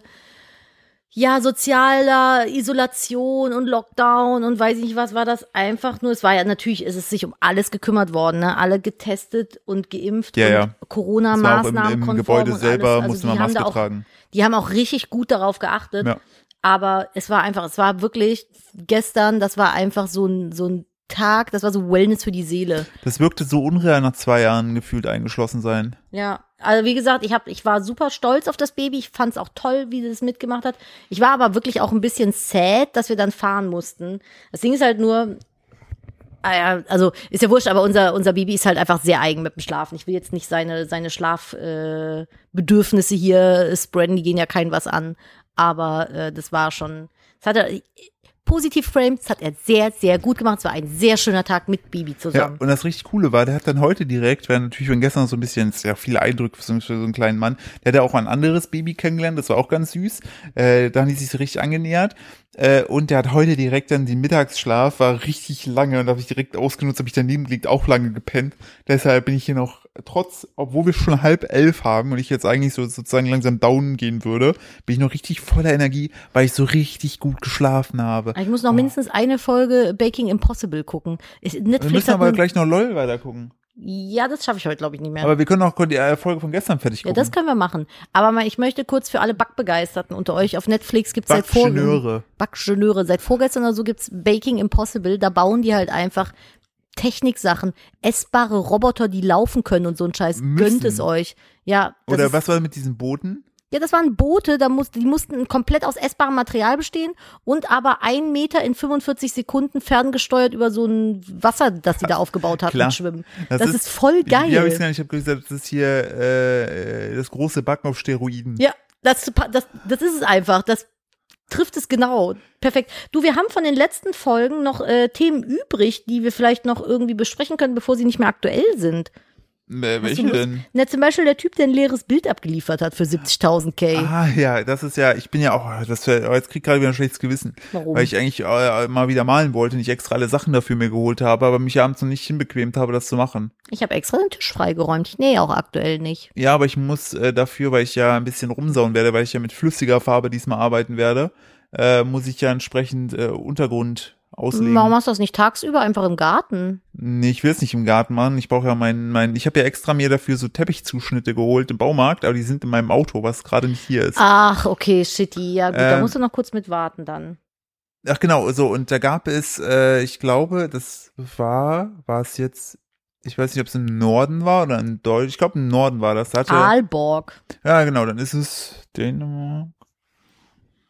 ja sozialer Isolation und Lockdown und weiß ich nicht was war das einfach nur. Es war ja natürlich ist es sich um alles gekümmert worden, ne? Alle getestet und geimpft Ja, und ja. Corona Das war auch im, Maßnahmen im Gebäude selber. Also musste die man haben Maske auch, tragen. Die haben auch richtig gut darauf geachtet. Ja. Aber es war einfach, es war wirklich gestern, das war einfach so ein so ein Tag, das war so Wellness für die Seele. Das wirkte so unreal nach zwei Jahren gefühlt eingeschlossen sein. Ja, also wie gesagt, ich hab, ich war super stolz auf das Baby. Ich fand es auch toll, wie sie das mitgemacht hat. Ich war aber wirklich auch ein bisschen sad, dass wir dann fahren mussten. Das Ding ist halt nur, ah also ist ja wurscht, aber unser unser Baby ist halt einfach sehr eigen mit dem Schlafen. Ich will jetzt nicht seine seine Schlafbedürfnisse äh, hier spreaden, die gehen ja kein was an. Aber äh, das war schon, das hat er positiv framed, das hat er sehr sehr gut gemacht. Es war ein sehr schöner Tag mit Baby Ja, zusammen. und das richtig Coole war, der hat dann heute direkt, weil natürlich von gestern so ein bisschen, ja viele Eindrücke für so für so einen kleinen Mann, der hat ja auch ein anderes Baby kennengelernt, das war auch ganz süß. Äh, da haben die sich so richtig angenähert. Äh, und der hat heute direkt dann den Mittagsschlaf, war richtig lange und da habe ich direkt ausgenutzt, habe ich daneben gelegt, auch lange gepennt. Deshalb bin ich hier noch, trotz, obwohl wir schon halb elf haben und ich jetzt eigentlich so sozusagen langsam down gehen würde, bin ich noch richtig voller Energie, weil ich so richtig gut geschlafen habe. Ich muss noch mindestens eine Folge Baking Impossible gucken. Ich, Wir Netflix müssen aber gleich noch LOL weiter gucken. Ja, das schaffe ich heute, glaube ich, nicht mehr. Aber wir können auch die äh, Folge von gestern fertig ja, gucken. das können wir machen. Aber mal, ich möchte kurz für alle Backbegeisterten unter euch auf Netflix gibt's seit vor Backgeneure. Backgeneure. Seit vorgestern oder so gibt's Baking Impossible. Da bauen die halt einfach Techniksachen, essbare Roboter, die laufen können und so ein Scheiß. Müssen. Gönnt es euch. Ja, Oder ist, was war mit diesen Booten? Ja, das waren Boote, da muss, die mussten komplett aus essbarem Material bestehen und aber ein Meter in 45 Sekunden ferngesteuert über so ein Wasser, das die da aufgebaut hatten, schwimmen. Das Das, ist- ist, voll geil. Habe ich habe gesagt, das ist hier äh, das große Backen auf Steroiden. Ja, das, das, das ist es einfach. Das trifft es genau. Perfekt. Du, wir haben von den letzten Folgen noch äh, Themen übrig, die wir vielleicht noch irgendwie besprechen können, bevor sie nicht mehr aktuell sind. Äh, welche du Lust? denn? Na, zum Beispiel der Typ, der ein leeres Bild abgeliefert hat für 70.000 K. Ah ja, das ist ja, ich bin ja auch, das oh, jetzt krieg ich gerade wieder ein schlechtes Gewissen, Warum? weil ich eigentlich äh, mal wieder malen wollte und ich extra alle Sachen dafür mir geholt habe, aber mich abends noch nicht hinbequemt habe, das zu machen. Ich habe extra den Tisch freigeräumt. Ich nähe auch aktuell nicht. Ja, aber ich muss äh, dafür, weil ich ja ein bisschen rumsauen werde, weil ich ja mit flüssiger Farbe diesmal arbeiten werde, äh, muss ich ja entsprechend äh, Untergrund auslegen. Warum machst du das nicht tagsüber einfach im Garten? Nee, ich will es nicht im Garten machen. Ich brauche ja mein, mein, ich habe ja extra mir dafür so Teppichzuschnitte geholt im Baumarkt, aber die sind in meinem Auto, was gerade nicht hier ist. Ach, okay, shitty. Ja, gut, da Ähm, musst du noch kurz mit warten dann. Ach genau, so und da gab es, äh, ich glaube, das war, war es jetzt, ich weiß nicht, ob es im Norden war oder in Deutsch, ich glaube im Norden war das. Da hatte, Aalborg. ja genau, dann ist es Dänemark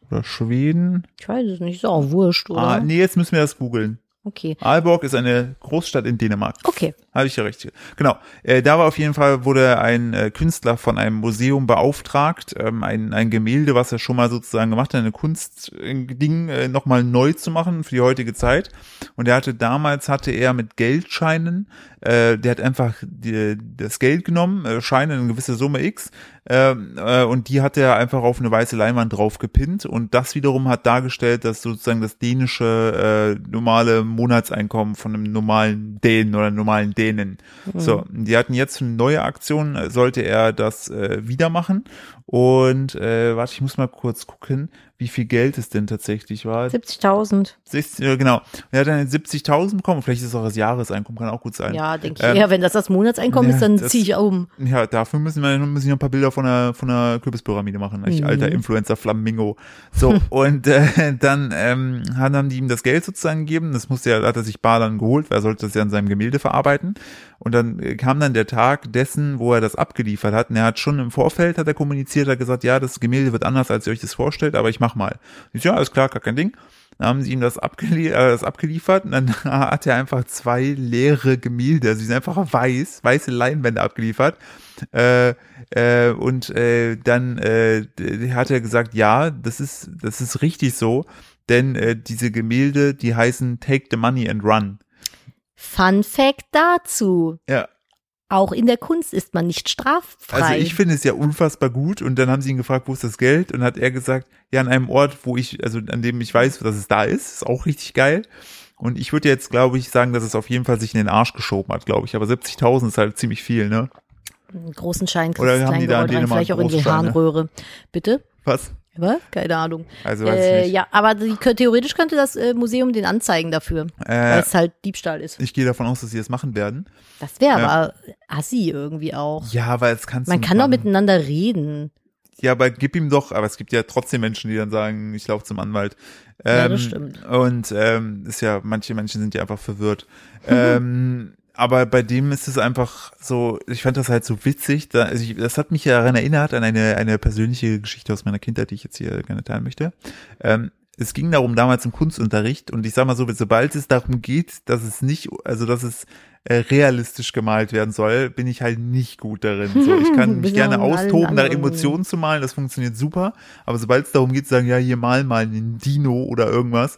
oder Schweden. Ich weiß es nicht, ist auch wurscht, oder? Ah, nee, jetzt müssen wir das googeln. Okay. Aalborg ist eine Großstadt in Dänemark. Okay. Habe ich ja recht. Genau. Äh, da war auf jeden Fall, wurde ein äh, Künstler von einem Museum beauftragt, ähm, ein, ein Gemälde, was er schon mal sozusagen gemacht hat, eine Kunstding äh, nochmal neu zu machen für die heutige Zeit. Und er hatte damals, hatte er mit Geldscheinen, äh, der hat einfach die, das Geld genommen, äh, Scheine, eine gewisse Summe X, ähm, äh, und die hat er einfach auf eine weiße Leinwand drauf gepinnt. Und das wiederum hat dargestellt, dass sozusagen das dänische äh, normale Monatseinkommen von einem normalen Dänen oder normalen Dänen. So, die hatten jetzt eine neue Aktion, sollte er das äh, wieder machen. Und äh, warte, ich muss mal kurz gucken, wie viel Geld es denn tatsächlich war. 70.000. 60, äh, genau. Er hat dann 70.000 bekommen, vielleicht ist es auch das Jahreseinkommen, kann auch gut sein. Ja, denke ich Ähm, eher, wenn das das Monatseinkommen ja, ist, dann ziehe ich um. Ja, dafür müssen wir müssen wir noch ein paar Bilder von der von der Kürbispyramide machen. Ich Mhm. alter Influencer Flamingo. So und äh, dann ähm, haben haben die ihm das Geld sozusagen gegeben. Das musste er hat er sich bar dann geholt, weil er sollte das ja in seinem Gemälde verarbeiten. Und dann äh, kam dann der Tag dessen, wo er das abgeliefert hat. Und er hat schon im Vorfeld hat er kommuniziert, hat gesagt, ja, das Gemälde wird anders, als ihr euch das vorstellt, aber ich mach mal. Ich ja, alles klar, gar kein Ding. Dann haben sie ihm das, abgelie äh, das abgeliefert und dann hat er einfach zwei leere Gemälde, also die sind einfach weiß, weiße Leinwände abgeliefert. Äh, äh, und äh, dann äh, hat er gesagt, ja, das ist, das ist richtig so, denn äh, diese Gemälde, die heißen Take the Money and Run. Fun Fact dazu. Ja, Auch in der Kunst ist man nicht straffrei. also ich finde es ja unfassbar gut und dann haben sie ihn gefragt, wo ist das Geld und hat er gesagt, ja, an einem Ort, wo ich, also an dem ich weiß, dass es da ist, ist auch richtig geil. Und ich würde jetzt, glaube ich, sagen, dass es auf jeden Fall sich in den Arsch geschoben hat, glaube ich. Aber 70.000 ist halt ziemlich viel, ne? Einen großen Schein kriegst Oder haben die da in Dänemark vielleicht auch in die Großscheine? Harnröhre. Bitte? Was? Was? Keine Ahnung. Also weiß Äh, ich nicht. ja, aber die, theoretisch könnte das äh, Museum den anzeigen dafür, weil Äh, es halt Diebstahl ist. ich gehe davon aus, dass sie das machen werden. Das wäre ja. aber assi irgendwie auch. Ja, weil es kannst Man kann doch miteinander reden. Ja, aber gib ihm doch, aber es gibt ja trotzdem Menschen, die dann sagen, ich laufe zum Anwalt. Ähm, Ja, das stimmt. Und ähm, ist ja, manche Menschen sind ja einfach verwirrt. ähm, aber bei dem ist es einfach so, ich fand das halt so witzig. Da, also ich, das hat mich ja daran erinnert, an eine, eine persönliche Geschichte aus meiner Kindheit, die ich jetzt hier gerne teilen möchte. Ähm, es ging darum damals im Kunstunterricht und ich sag mal so, sobald es darum geht, dass es nicht, also dass es äh, realistisch gemalt werden soll, bin ich halt nicht gut darin. So, ich kann mich gerne austoben, nach Emotionen zu malen, das funktioniert super. Aber sobald es darum geht, zu sagen, ja, hier mal mal einen Dino oder irgendwas,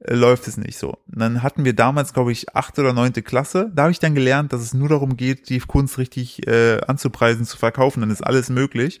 läuft es nicht so. Und dann hatten wir damals, glaube ich, achte oder neunte Klasse. Da habe ich dann gelernt, dass es nur darum geht, die Kunst richtig äh, anzupreisen, zu verkaufen. Dann ist alles möglich.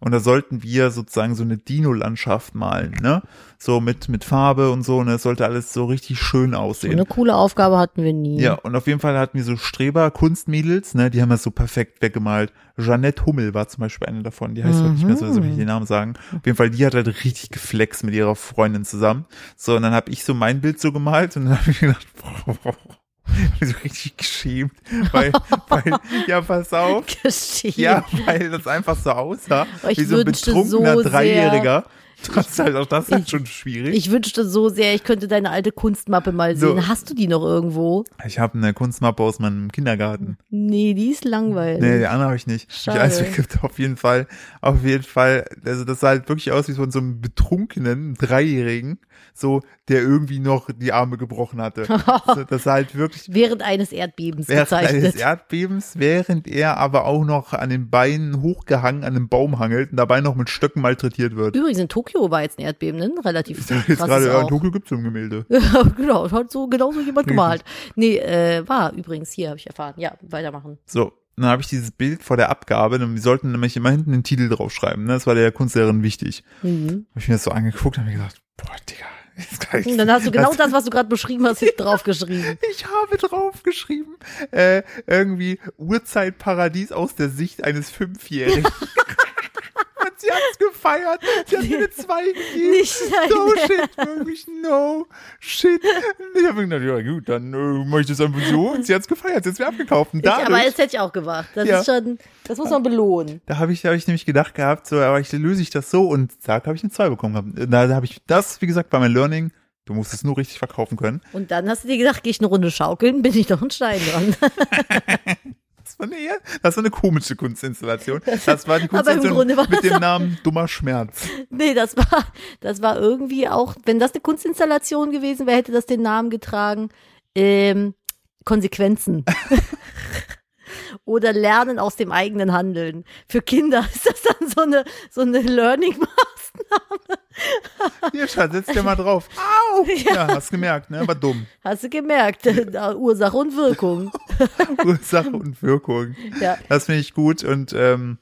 Und da sollten wir sozusagen so eine Dino-Landschaft malen, ne? So mit, mit Farbe und so, und es sollte alles so richtig schön So aussehen. eine coole Aufgabe hatten wir nie. Ja, und auf jeden Fall hatten wir so Streber, Kunstmädels, ne, die haben das so perfekt weggemalt. Jeannette Hummel war zum Beispiel eine davon, die heißt heute nicht mehr so, so will ich den Namen sagen. Auf jeden Fall, die hat halt richtig geflext mit ihrer Freundin zusammen. So, und dann habe ich so mein Bild so gemalt und dann habe ich gedacht, so richtig geschämt, weil, weil, ja, pass auf, Geschehen. ja, weil das einfach so aussah, ich wie so ein betrunkener so Dreijähriger. Das ist halt auch das ist Ich- schon schwierig. Ich wünschte so sehr, ich könnte deine alte Kunstmappe mal So. sehen. Hast du die noch irgendwo? Ich habe eine Kunstmappe aus meinem Kindergarten. Nee, die ist langweilig. Nee, die andere habe ich nicht. Schade. Es gibt auf jeden Fall, auf jeden Fall, also das sah halt wirklich aus wie von so einem betrunkenen Dreijährigen, so, der irgendwie noch die Arme gebrochen hatte. so, das sah halt wirklich Während eines Erdbebens während eines gezeichnet. Erdbebens, während er aber auch noch an den Beinen hochgehangen an einem Baum hangelt und dabei noch mit Stöcken malträtiert wird. Übrigens in Tokio war jetzt ein Erdbeben, ne? Relativ jetzt krasses gerade, ja, in. Tokio gibt's so ein Gemälde. Genau, hat so genau so jemand gemalt. Nee, äh, war übrigens hier, habe ich erfahren. Ja, weitermachen. So, dann habe ich dieses Bild vor der Abgabe, und wir sollten nämlich immer hinten den Titel draufschreiben, ne? Das war der Kunstlehrerin wichtig. Mhm. Habe ich mir das so angeguckt und habe mir gedacht, boah, Digga, Und dann hast du genau das, was du gerade beschrieben hast, draufgeschrieben. Ich habe draufgeschrieben, äh, irgendwie Urzeitparadies aus der Sicht eines Fünfjährigen. Und sie hat's gefeiert. Sie hat mir eine 2 gegeben. Nicht dein No shit, wirklich no shit. Und ich habe mir gedacht, ja gut, dann äh, mach ich das einfach so. Und sie hat's gefeiert, sie hat's mir abgekauft. Und Ich, aber dadurch, das hätte ich auch gemacht. Das Ja. ist schon, das muss man belohnen. da habe ich, da hab ich nämlich gedacht gehabt, so, aber ich löse ich das so und zack, habe ich eine 2 bekommen. da habe ich das, wie gesagt, bei meinem Learning, du musst es nur richtig verkaufen können. Und dann hast du dir gedacht, gehe ich eine Runde schaukeln, bin ich noch ein Stein dran. Das war eine, eher- das war eine komische Kunstinstallation. Das war die Kunstinstallation war mit dem Namen Dummer Schmerz. nee, das war, das war irgendwie auch, wenn das eine Kunstinstallation gewesen wäre, hätte das den Namen getragen, ähm, Konsequenzen. Oder Lernen aus dem eigenen Handeln. Für Kinder ist das dann so eine, so eine Learning-Maßnahme. Hier, Schatz, setz dir mal drauf. Au! Ja, hast gemerkt, ne? War dumm. Hast du gemerkt? Ursache und Wirkung. Ursache und Wirkung. Ja. Das finde ich gut und ähm,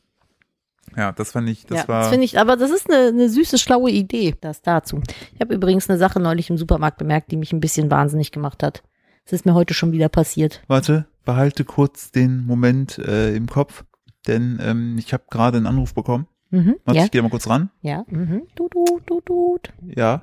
ja, das fand ich, das ja, war. das finde ich, aber das ist eine, eine süße, schlaue Idee, das dazu. Ich habe übrigens eine Sache neulich im Supermarkt bemerkt, die mich ein bisschen wahnsinnig gemacht hat. Das ist mir heute schon wieder passiert. Warte, behalte kurz den Moment äh, im Kopf, denn ähm, ich habe gerade einen Anruf bekommen. Mhm. Warte, Ja, ich gehe mal kurz ran. ja. Mhm. Du, du, du, du. Ja.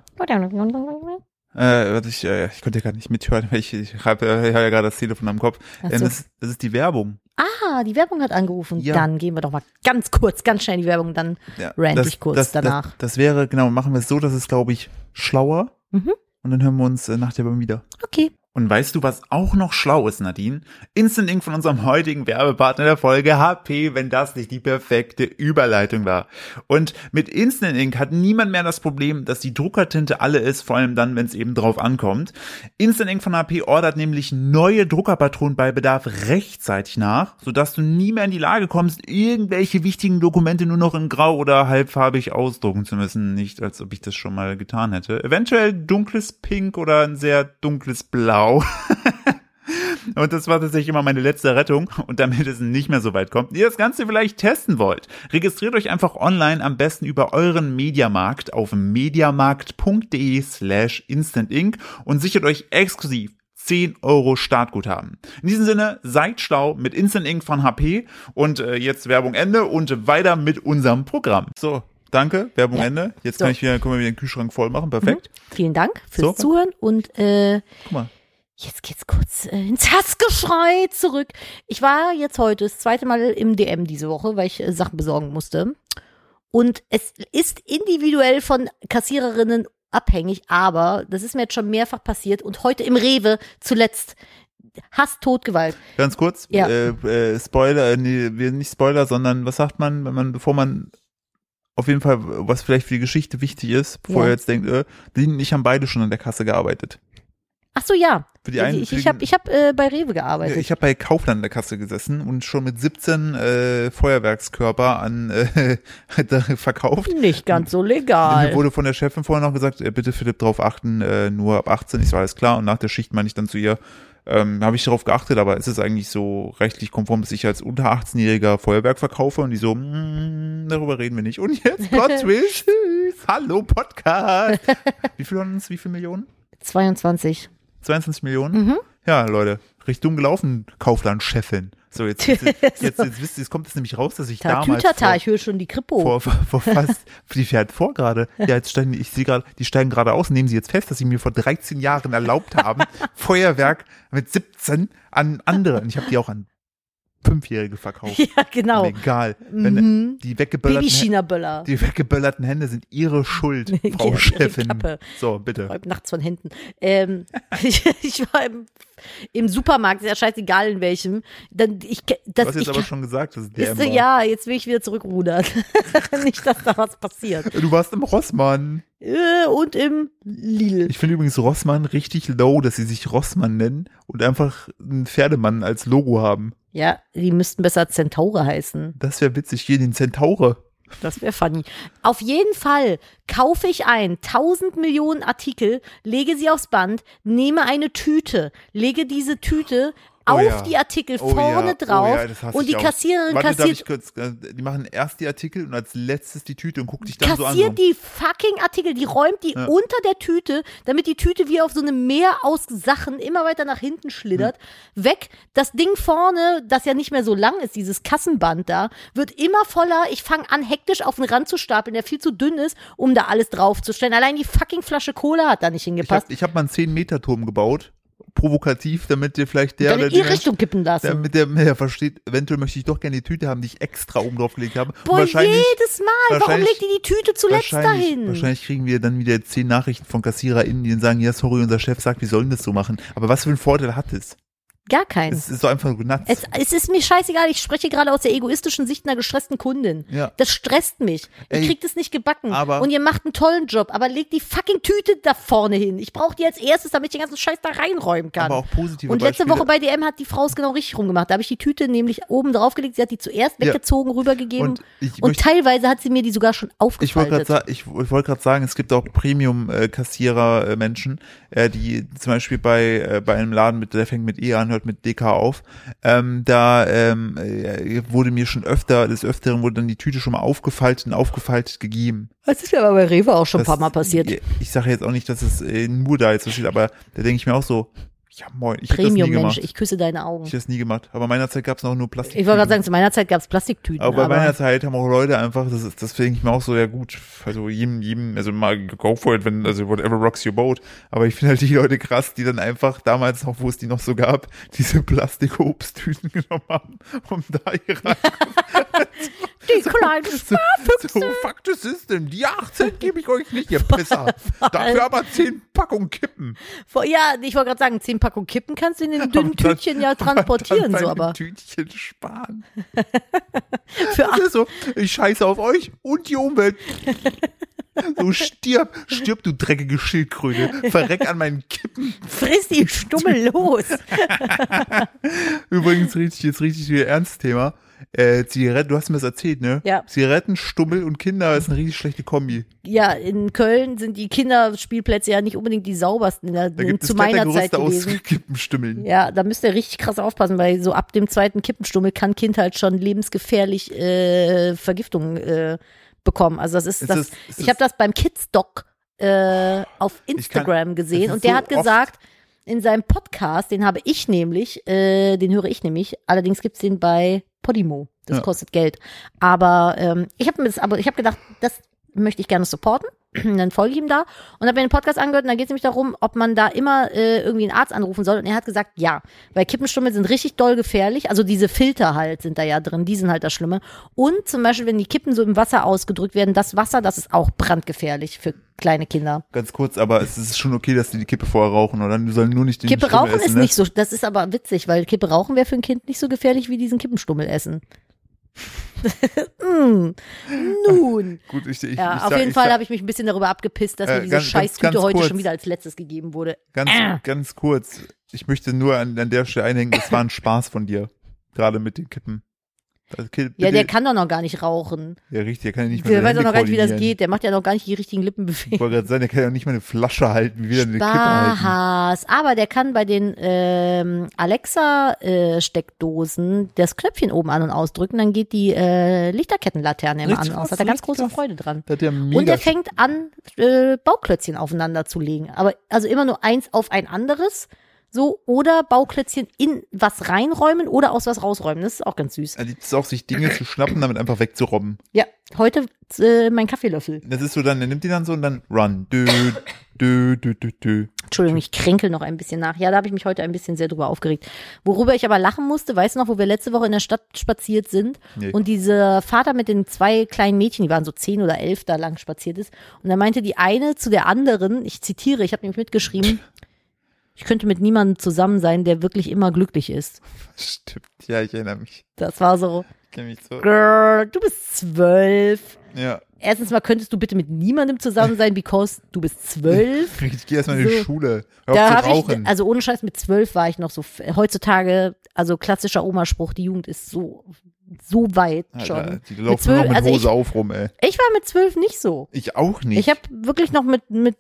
Äh, warte, ich, äh, ich konnte ja gar nicht mithören, weil ich, ich habe äh, hab ja gerade das Telefon am Kopf. Ähm, so. das, das ist die Werbung. Ah, die Werbung hat angerufen. Ja. Dann gehen wir doch mal ganz kurz, ganz schnell in die Werbung, dann Ja, rant das, ich kurz das, danach. Das, das wäre, genau, machen wir es so, das ist, glaube ich, schlauer. Mhm. Und dann hören wir uns äh, nach der Werbung wieder. Okay. Und weißt du, was auch noch schlau ist, Nadine? Instant Ink von unserem heutigen Werbepartner der Folge HP, wenn das nicht die perfekte Überleitung war. Und mit Instant Ink hat niemand mehr das Problem, dass die Druckertinte alle ist, vor allem dann, wenn es eben drauf ankommt. Instant Ink von HP ordert nämlich neue Druckerpatronen bei Bedarf rechtzeitig nach, sodass du nie mehr in die Lage kommst, irgendwelche wichtigen Dokumente nur noch in grau oder halbfarbig ausdrucken zu müssen. Nicht, als ob ich das schon mal getan hätte. Eventuell dunkles Pink oder ein sehr dunkles Blau. Und das war tatsächlich immer meine letzte Rettung. Und damit es nicht mehr so weit kommt, ihr das Ganze vielleicht testen wollt, registriert euch einfach online am besten über euren Mediamarkt auf mediamarkt.de slash instantink und sichert euch exklusiv 10 Euro Startguthaben. In diesem Sinne, seid schlau mit Instant Ink von HP und äh, jetzt Werbung Ende und weiter mit unserem Programm. So, danke, Werbung Ja. Ende. Jetzt So. kann ich wieder, können wir wieder den Kühlschrank voll machen, perfekt. Vielen Dank fürs So. Zuhören und äh, Guck mal. Jetzt geht's kurz äh, ins Hassgeschrei zurück. Ich war jetzt heute das zweite Mal im DM diese Woche, weil ich äh, Sachen besorgen musste. Und es ist individuell von Kassiererinnen abhängig, aber das ist mir jetzt schon mehrfach passiert und heute im Rewe zuletzt Hass, Tod, Gewalt. Ganz kurz, Ja. äh, äh, Spoiler, äh, nee, nicht Spoiler, sondern was sagt man, wenn man, bevor man auf jeden Fall, was vielleicht für die Geschichte wichtig ist, bevor Ja. ihr jetzt denkt, äh, die ich haben beide schon an der Kasse gearbeitet. Ach so, ja. Für die einen, ich ich habe ich hab, äh, bei Rewe gearbeitet. ich habe bei Kaufland an der Kasse gesessen und schon mit 17 äh, Feuerwerkskörper an äh, verkauft. Nicht ganz so Mir legal. wurde von der Chefin vorher noch gesagt, äh, bitte Philipp drauf achten, äh, nur ab 18, ich so alles klar. Und nach der Schicht meine ich dann zu ihr, ähm, habe ich darauf geachtet, aber ist es eigentlich so rechtlich konform, dass ich als unter 18-jähriger Feuerwerk verkaufe? Und die so, mm, darüber reden wir nicht. Und jetzt Plot Twist. Hallo Podcast. Wie viel? Wie viele Millionen? 22. 22 Millionen? Mhm. Ja, Leute, richtig dumm gelaufen, Kaufland-Chefin. So, jetzt, jetzt, jetzt, jetzt, jetzt, wisst ihr, jetzt kommt es nämlich raus, dass ich damals Tatütata, vor, ich höre schon die Kripo. vor, vor, vor fast, die fährt vor gerade. Ja, jetzt steigen, ich sehe gerade, die steigen gerade aus, nehmen sie jetzt fest, dass sie mir vor 13 Jahren erlaubt haben, Feuerwerk mit 17 an andere, und ich habe die auch an Fünfjährige verkauft. ja, genau. Mir egal. Wenn Mhm. die weggeböllerten, Baby-China-Böller. die weggeböllerten Hände sind ihre Schuld, Frau Chefin. Klappe. So, bitte. Räumt nachts von Händen. Ähm, ich, ich war im, im Supermarkt, ist ja scheißegal in welchem. Dann, ich, Du das, hast ich, jetzt aber schon gesagt, dass es der ist, ja, jetzt will ich wieder zurückrudern. Nicht, dass da was passiert. Du warst im Rossmann. Äh, Und im Lidl. Ich finde übrigens Rossmann richtig low, dass sie sich Rossmann nennen und einfach einen Pferdemann als Logo haben. Ja, die müssten besser Zentaure heißen. Das wäre witzig. Hier den Zentaure. Das wäre funny. Auf jeden Fall kaufe ich ein 1000 Millionen Artikel, lege sie aufs Band, nehme eine Tüte, lege diese Tüte Oh auf ja. die Artikel Oh vorne ja, drauf oh ja, und die. Kassiererin Warte, kassiert, kurz, äh, die machen erst die Artikel und als letztes die Tüte und guckt dich dann so an. kassiert die fucking Artikel, die räumt die unter der Tüte, damit die Tüte wie auf so einem Meer aus Sachen immer weiter nach hinten schlittert. Weg. Das Ding vorne, das ja nicht mehr so lang ist, dieses Kassenband da, wird immer voller. Ich fange an, hektisch auf den Rand zu stapeln, der viel zu dünn ist, um da alles draufzustellen. Allein die fucking Flasche Cola hat da nicht Ich habe hingepasst. ich hab mal einen 10-Meter-Turm gebaut. Provokativ, damit dir vielleicht der oder in die Richtung kippen lassen. damit der mehr versteht, eventuell möchte ich doch gerne die Tüte haben, die ich extra oben drauf gelegt habe. Und Boah, wahrscheinlich, jedes Mal. Warum legt die die Tüte zuletzt wahrscheinlich, dahin? wahrscheinlich kriegen wir dann wieder zehn Nachrichten von KassiererInnen, die dann sagen, ja, sorry, unser Chef sagt, wir sollen das so machen. Aber was für einen Vorteil hat es? Gar keinen. Es ist so einfach nur nuts. Es, es ist mir scheißegal, ich spreche gerade aus der egoistischen Sicht einer gestressten Kundin. Ja. Das stresst mich. Ihr Ey, kriegt es nicht gebacken. aber- und ihr macht einen tollen Job, aber legt die fucking Tüte da vorne hin. Ich brauche die als erstes, damit ich den ganzen Scheiß da reinräumen kann. aber auch positive und letzte Beispiele. Woche bei DM hat die Frau es genau richtig rumgemacht. Da habe ich die Tüte nämlich oben draufgelegt. Sie hat die zuerst Ja. weggezogen, rübergegeben. Und Und möchte- teilweise hat sie mir die sogar schon Ich wollte gerade aufgefaltet. ich, wollte gerade sagen, es gibt auch Premium-Kassierer-Menschen, äh, die zum Beispiel bei äh, bei einem Laden mit, der fängt mit E an, hört mit DK auf. Ähm, da ähm, äh, wurde mir schon öfter, des Öfteren wurde dann die Tüte schon mal aufgefaltet und aufgefaltet gegeben. Das ist ja aber bei Rewe auch schon ein Das- paar Mal passiert. Ich sage jetzt auch nicht, dass es äh, nur da jetzt so steht, aber da denke ich mir auch so, ja moin, ich Premium-Mensch, ich küsse deine Augen. Ich habe das nie gemacht. Aber meiner Zeit gab es noch nur Plastik. Ich wollte gerade sagen, zu meiner Zeit gab es Plastiktüten. Aber bei aber meiner Zeit haben auch Leute einfach, das ist, das denke ich mir auch so, ja gut, also jedem, jedem, also mal go for it, wenn, also whatever rocks your boat. Aber ich finde halt die Leute krass, die dann einfach damals noch, wo es die noch so gab, diese Plastik-Obsttüten genommen haben, um da ihre die kleinen so, so fuck the system, die 18 gebe ich euch nicht, ihr Pisser. Dafür aber 10 Packungen Kippen. Ja, ich wollte gerade sagen, zehn Packungen Kippen kannst du in den dünnen Aber dann- Tütchen ja aber dann transportieren, so, meine aber Tütchen sparen. für Das ist so, ich scheiße auf euch und die Umwelt. So stirb, stirb, du dreckige Schildkröte. Verreck an meinen Kippen. friss die Stummel los. Übrigens richtig, jetzt richtig wieder ernstes Thema. Äh, Zigaretten, du hast mir das erzählt, ne? Ja. Zigaretten, Stummel und Kinder ist eine richtig schlechte Kombi. Ja, in Köln sind die Kinderspielplätze ja nicht unbedingt die saubersten Da gibt es zu meiner Zeit aus gewesen. Kippenstimmeln. Ja, da müsst ihr richtig krass aufpassen, weil so ab dem zweiten Kippenstummel kann Kind halt schon lebensgefährlich äh, Vergiftung äh, bekommen. Also das ist Ist das. das- ist ich habe das beim Kidsdoc äh, auf kann- Instagram das gesehen und der so hat gesagt, in seinem Podcast, den habe ich nämlich, äh, den höre ich nämlich. Allerdings gibt's den bei Podimo. Das Ja. kostet Geld. Aber ähm, ich habe mir das, aber ich habe gedacht, das möchte ich gerne supporten. dann folge ich ihm da und habe mir den Podcast angehört und da geht es nämlich darum, ob man da immer äh, irgendwie einen Arzt anrufen soll. Und er hat gesagt, ja, weil Kippenstummel sind richtig doll gefährlich. Also diese Filter halt sind da ja drin, die sind halt das Schlimme. Und zum Beispiel, wenn die Kippen so im Wasser ausgedrückt werden, das Wasser, das ist auch brandgefährlich für kleine Kinder. Ganz kurz, aber es ist schon okay, dass die die Kippe vorher rauchen, oder? Du sollst nur nicht den Kippe Stummel rauchen essen, ist ne? nicht so, das ist aber witzig, weil Kippe rauchen wäre für ein Kind nicht so gefährlich wie diesen Kippenstummel essen. mm, nun. Gut, ich, ich, Ja, ich auf sag- jeden Fall habe ich mich ein bisschen darüber abgepisst, dass Äh, mir diese ganz- ganz- Scheißtüte ganz heute kurz. schon wieder als letztes gegeben wurde. Ganz, Äh. ganz kurz. Ich möchte nur an, an der Stelle einhängen, das war ein Spaß von dir. Gerade mit den Kippen. Kind, Ja, der kann doch noch gar nicht rauchen. Ja, richtig, der kann ja nicht mal Der weiß Hände noch gar nicht, wie das geht. Der macht ja noch gar nicht die richtigen Ich Lippenbewegungen. wollte gerade sagen, der kann ja nicht mal eine Flasche halten, wie wir eine Kippe halten. Aber der kann bei den ähm, Alexa-Steckdosen das Knöpfchen oben an- und ausdrücken. Dann geht die äh, Lichterkettenlaterne immer Richtig an und aus. Hat er ganz große krass. Freude dran. Und er fängt an, äh, Bauklötzchen aufeinander zu legen. Aber also immer nur eins auf ein anderes, So, oder Bauklötzchen in was reinräumen oder aus was rausräumen. Das ist auch ganz süß. Er liebt es auch, sich Dinge zu schnappen, damit einfach wegzurobben. Ja, heute äh, mein Kaffeelöffel. Das ist so dann, er nimmt die dann so und dann run. Dö, dö, dö, dö, dö. Entschuldigung, ich kränkel noch ein bisschen nach. Ja, da habe ich mich heute ein bisschen sehr drüber aufgeregt. Worüber ich aber lachen musste, weißt du noch, wo wir letzte Woche in der Stadt spaziert sind Nee. und dieser Vater mit den zwei kleinen Mädchen, die waren so zehn oder elf, da lang spaziert ist. Und da meinte die eine zu der anderen, ich zitiere, ich habe nämlich mitgeschrieben, ich könnte mit niemandem zusammen sein, der wirklich immer glücklich ist. Stimmt, ja, ich erinnere mich. Das war so, Ich mich so. Girl, du bist zwölf. Ja. Erstens mal könntest du bitte mit niemandem zusammen sein, because du bist zwölf. Ich gehe erstmal in die So. Schule. Hör Da auf zu habe rauchen. ich, also ohne Scheiß, mit zwölf war ich noch so, heutzutage, also klassischer Omaspruch, die Jugend ist so, so weit Alter, schon. die laufen zwölf- nur noch mit also Hose ich- auf rum, ey. Ich war mit zwölf nicht so. Ich auch nicht. Ich habe wirklich noch mit, mit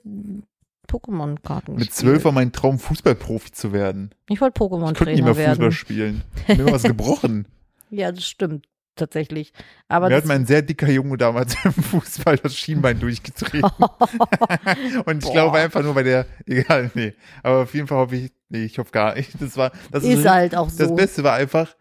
Pokémon-Karten mit zwölf war mein Traum, Fußballprofi zu werden. Ich wollte Ich konnte nicht Pokémon-Trainer mehr Fußball werden. spielen. Mir war was gebrochen. Ja, das stimmt, tatsächlich. Aber Mir das, hat mein sehr dicker Junge damals im Fußball das Schienbein durchgetreten. Und ich glaube einfach nur bei der, egal, nee. Aber auf jeden Fall hoffe ich, nee, ich hoffe gar nicht. Das war, das ist ist, halt auch das so. Beste war einfach,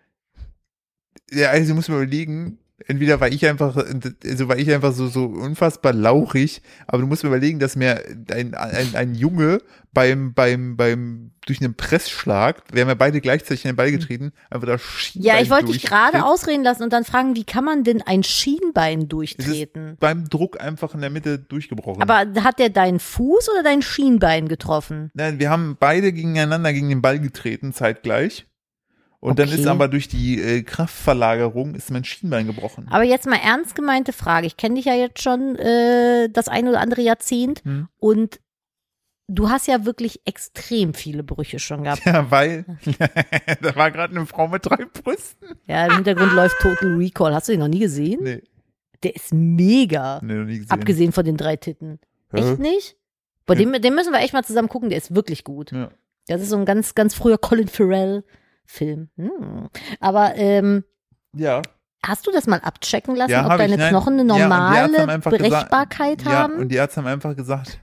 ja, also muss man überlegen, entweder war ich einfach, also war ich einfach so, so unfassbar lauchig, aber du musst mir überlegen, dass mir ein, ein, ein Junge beim, beim, beim, durch einen Pressschlag, wir haben ja beide gleichzeitig in den Ball getreten, einfach das Schienbein Ja, ich wollte dich gerade ausreden lassen und dann fragen, wie kann man denn ein Schienbein durchtreten? beim Druck einfach in der Mitte durchgebrochen. Aber hat der deinen Fuß oder dein Schienbein getroffen? Nein, wir haben beide gegeneinander gegen den Ball getreten, zeitgleich. Und dann Okay. ist aber durch die äh, Kraftverlagerung ist mein Schienbein gebrochen. Aber jetzt mal ernst gemeinte Frage. Ich kenne dich ja jetzt schon äh, das ein oder andere Jahrzehnt Hm. und du hast ja wirklich extrem viele Brüche schon gehabt. Ja, weil da war gerade eine Frau mit drei Brüsten. Ja, im Hintergrund läuft Total Recall. Hast du den noch nie gesehen? Nee, Der ist mega. nee noch nie gesehen. Abgesehen von den drei Titten. Hä? Echt nicht? Boah, Ja. den, den müssen wir echt mal zusammen gucken. Der ist wirklich gut. Ja. Das ist so ein ganz, ganz früher Colin Farrell Film. Hm. Aber ähm, Ja. hast du das mal abchecken lassen, Ja, ob ich, deine nein. Knochen eine Ja, normale haben einfach gesagt- Brechbarkeit Ja, haben? und die Ärzte haben einfach gesagt,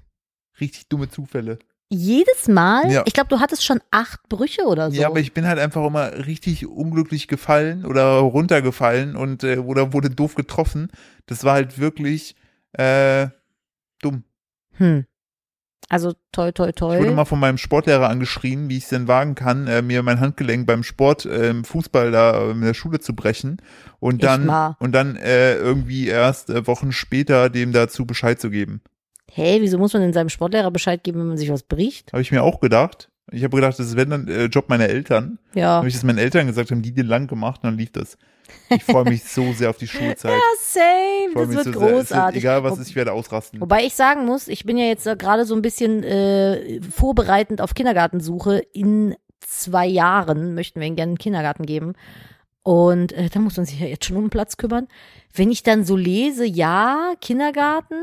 richtig dumme Zufälle. Jedes Mal? Ja. Ich glaube, du hattest schon acht Brüche oder so. Ja, aber ich bin halt einfach immer richtig unglücklich gefallen oder runtergefallen und äh, oder wurde doof getroffen. Das war halt wirklich äh, dumm. hm. Also toi, toi, toi. Ich wurde mal von meinem Sportlehrer angeschrien, wie ich es denn wagen kann, äh, mir mein Handgelenk beim Sport äh, im Fußball da äh, in der Schule zu brechen und dann und dann äh, irgendwie erst äh, Wochen später dem dazu Bescheid zu geben. hey, wieso muss man denn seinem Sportlehrer Bescheid geben, wenn man sich was bricht? Habe ich mir auch gedacht. Ich habe gedacht, das wäre dann äh, Job meiner Eltern. Ja. Habe ich das meinen Eltern gesagt, haben die den lang gemacht und dann lief das. Ich freue mich so sehr auf die Schulzeit. Ja, same. Das wird so sehr. Großartig. egal was ist, ich werde ausrasten. Wobei ich sagen muss, ich bin ja jetzt gerade so ein bisschen äh, vorbereitend auf Kindergartensuche. In zwei Jahren möchten wir ihnen gerne einen Kindergarten geben. Und äh, da muss man sich ja jetzt schon um den Platz kümmern. Wenn ich dann so lese, ja, Kindergarten,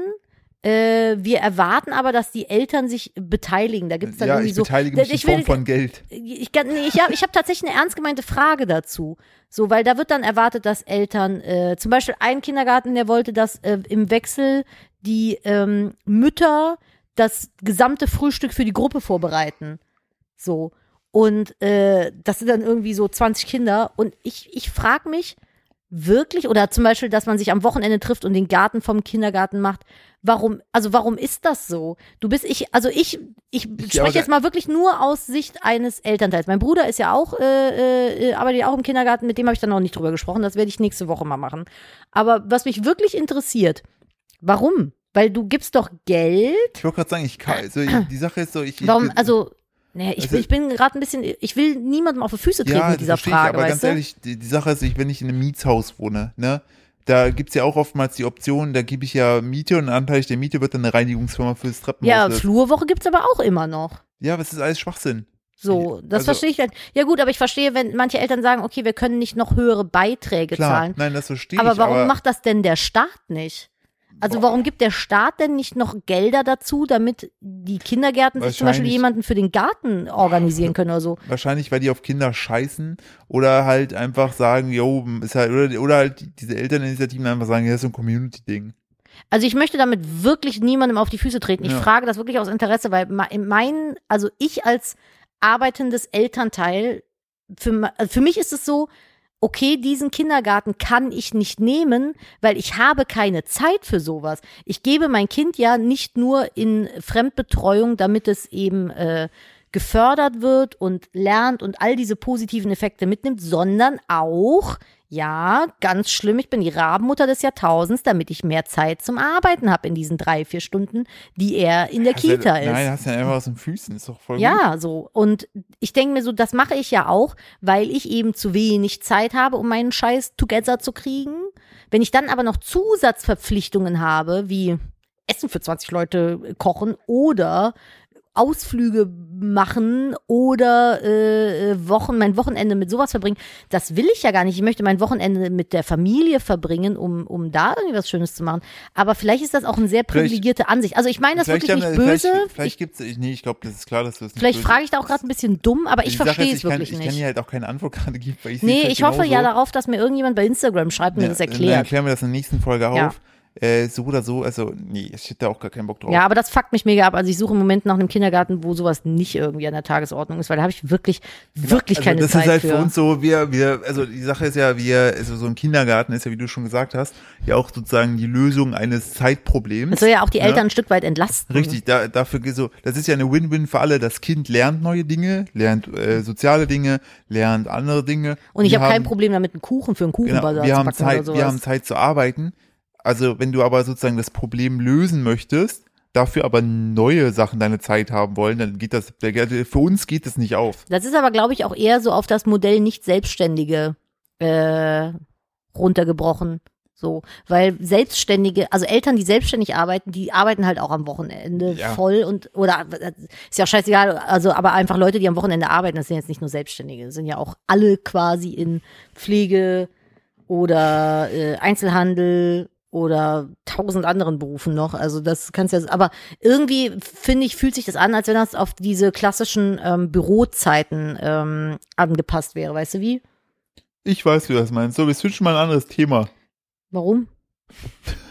äh, wir erwarten aber, dass die Eltern sich beteiligen. Da gibt's dann ja, irgendwie ich so. beteilige mich in ich will- Form von Geld. ich, kann- nee, ich habe ich hab tatsächlich eine ernst gemeinte Frage dazu. So, weil da wird dann erwartet, dass Eltern, äh, zum Beispiel ein Kindergarten, der wollte, dass äh, im Wechsel die ähm, Mütter das gesamte Frühstück für die Gruppe vorbereiten. So. Und äh, das sind dann irgendwie so 20 Kinder. Und ich, ich frage mich wirklich, oder zum Beispiel, dass man sich am Wochenende trifft und den Garten vom Kindergarten macht. Warum, also warum ist das so? Du bist, ich, also ich, ich spreche jetzt mal wirklich nur aus Sicht eines Elternteils. Mein Bruder ist ja auch, äh, äh, arbeitet ja auch im Kindergarten, mit dem habe ich dann noch nicht drüber gesprochen. Das werde ich nächste Woche mal machen. Aber was mich wirklich interessiert, warum? Weil du gibst doch Geld. Ich wollte gerade sagen, ich kann, also die Sache ist so, ich. ich Warum, also, naja, ich, Also- ich bin gerade ein bisschen, ich will niemandem auf die Füße treten ja, mit dieser Frage, ich, aber ganz du? ehrlich, die, die Sache ist, ich, wenn ich in einem Mietshaus wohne, ne, da gibt's ja auch oftmals die Option, da gebe ich ja Miete und anteilig der Miete wird dann eine Reinigungsfirma fürs Treppenhaus. ja. Flurwoche gibt's aber auch immer noch. ja, aber es ist alles Schwachsinn. So, das Also- verstehe ich dann. Ja gut, aber ich verstehe, wenn manche Eltern sagen, okay, wir können nicht noch höhere Beiträge Klar, zahlen. nein, das verstehe Aber ich. warum aber macht das denn der Staat nicht? Also warum gibt der Staat denn nicht noch Gelder dazu, damit die Kindergärten sich zum Beispiel jemanden für den Garten organisieren können oder so? wahrscheinlich, weil die auf Kinder scheißen oder halt einfach sagen, yo, ist halt, oder, oder halt diese Elterninitiativen einfach sagen, ja, das ist so ein Community-Ding. Also ich möchte damit wirklich niemandem auf die Füße treten. Ich Ja. frage das wirklich aus Interesse, weil ma- in meinen, also ich als arbeitendes Elternteil, für, also für mich ist es so, okay, diesen Kindergarten kann ich nicht nehmen, weil ich habe keine Zeit für sowas. Ich gebe mein Kind ja nicht nur in Fremdbetreuung, damit es eben äh, gefördert wird und lernt und all diese positiven Effekte mitnimmt, sondern auch, ja, ganz schlimm, ich bin die Rabenmutter des Jahrtausends, damit ich mehr Zeit zum Arbeiten habe in diesen drei, vier Stunden, die er in der Hast ja- Kita ist. Nein, hast ja einfach aus den Füßen, ist doch voll gut. Ja, so. Und ich denke mir so, das mache ich ja auch, weil ich eben zu wenig Zeit habe, um meinen Scheiß together zu kriegen. Wenn ich dann aber noch Zusatzverpflichtungen habe, wie Essen für 20 Leute kochen oder Ausflüge machen oder äh, Wochen, mein Wochenende mit sowas verbringen. Das will ich ja gar nicht. Ich möchte mein Wochenende mit der Familie verbringen, um, um da irgendwie was Schönes zu machen. Aber vielleicht ist das auch eine sehr privilegierte Ansicht. Also ich meine das Vielleicht wirklich nicht böse. Vielleicht, vielleicht ich, gibt's, ich, nee, ich glaube, das ist klar, dass du es nicht vielleicht böse- frage ich da auch gerade ein bisschen dumm, aber ich Die Sache verstehe es ich kann, wirklich ich kann nicht. dir halt auch keine Antwort gerade geben, weil ich es Nee, halt ich hoffe ja genauso. darauf, dass mir irgendjemand bei Instagram schreibt und mir das Dann erklärt. erklären wir das in der nächsten Folge Ja. auf. Äh, so oder so, also nee, ich hätte da auch gar keinen Bock drauf. Ja, aber das fuckt mich mega ab. Also ich suche im Moment nach einem Kindergarten, wo sowas nicht irgendwie an der Tagesordnung ist, weil da habe ich wirklich, wirklich also keine das Zeit ist halt für. für uns so, wir, wir, also die Sache ist ja, wir, also so ein Kindergarten ist ja, wie du schon gesagt hast, ja auch sozusagen die Lösung eines Zeitproblems. das soll ja auch die Ja. Eltern ein Stück weit entlasten. Richtig, da, dafür geht so, das ist ja eine Win-Win für alle. Das Kind lernt neue Dinge, lernt äh, soziale Dinge, lernt andere Dinge. Und ich habe kein Problem damit, einen Kuchen für einen Kuchenbazar Genau, wir zu haben Zeit, wir haben Zeit zu arbeiten. Also wenn du aber sozusagen das Problem lösen möchtest, dafür aber neue Sachen deine Zeit haben wollen, dann geht das, für uns geht das nicht auf. das ist aber, glaube ich, auch eher so auf das Modell nicht Selbstständige äh, runtergebrochen. So, weil Selbstständige, also Eltern, die selbstständig arbeiten, die arbeiten halt auch am Wochenende Ja. voll und oder ist ja auch scheißegal, also aber einfach Leute, die am Wochenende arbeiten, das sind jetzt nicht nur Selbstständige, das sind ja auch alle quasi in Pflege oder äh, Einzelhandel oder tausend anderen Berufen noch. Also das kannst ja, aber irgendwie finde ich, fühlt sich das an, als wenn das auf diese klassischen ähm, Bürozeiten ähm, angepasst wäre. Weißt du wie? Ich weiß, wie du das meinst. So, wir switchen mal ein anderes Thema. Warum?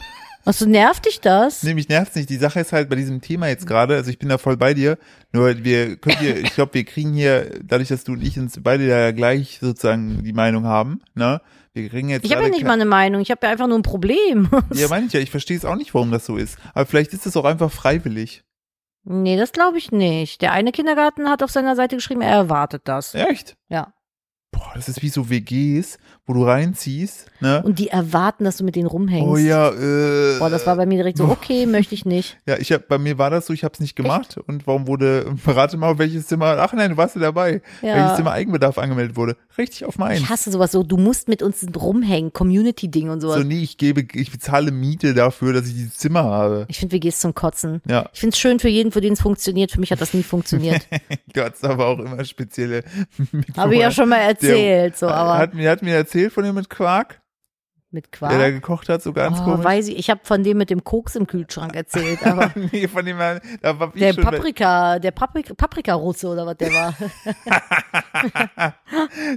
Was so nervt dich das? Nee, mich nervt's nicht. Die Sache ist halt bei diesem Thema jetzt gerade, also ich bin da voll bei dir, nur wir können hier, ich glaube, wir kriegen hier, dadurch, dass du und ich uns beide ja gleich sozusagen die Meinung haben, ne? Wir kriegen jetzt Ich habe ja nicht mal eine Meinung, ich habe ja einfach nur ein Problem. Ja, meine ich ja, ich verstehe es auch nicht, warum das so ist. Aber vielleicht ist es auch einfach freiwillig. nee, das glaube ich nicht. Der eine Kindergarten hat auf seiner Seite geschrieben, er erwartet das. Echt? Ja. Boah, das ist wie so WGs, wo du reinziehst, ne? Und die erwarten, dass du mit denen rumhängst. Oh ja, äh. Boah, das war bei mir direkt so, okay, möchte ich nicht. Ja, ich hab, bei mir war das so, ich habe es nicht gemacht. Und warum wurde, rate mal, auf welches Zimmer, ach nein, du warst ja dabei, Ja. welches Zimmer Eigenbedarf angemeldet wurde. Richtig auf meins. Ich hasse sowas so, du musst mit uns rumhängen, Community-Ding und sowas. So, nee, ich gebe, ich bezahle Miete dafür, dass ich dieses Zimmer habe. Ich finde WGs zum Kotzen. Ja, Ich finde es schön für jeden, für den es funktioniert. Für mich hat das nie funktioniert. du hast aber auch immer spezielle Habe ich ja schon mal erzählt, so, Der, aber hat, mir, hat mir erzählt von dem mit Quark, mit der da Quark. gekocht hat, so ganz Oh, komisch. weiß ich, ich habe von dem mit dem Koks im Kühlschrank erzählt, aber nee, von dem, da war ich der schon, Paprika, der Paprika, Paprika-Russe oder was der war.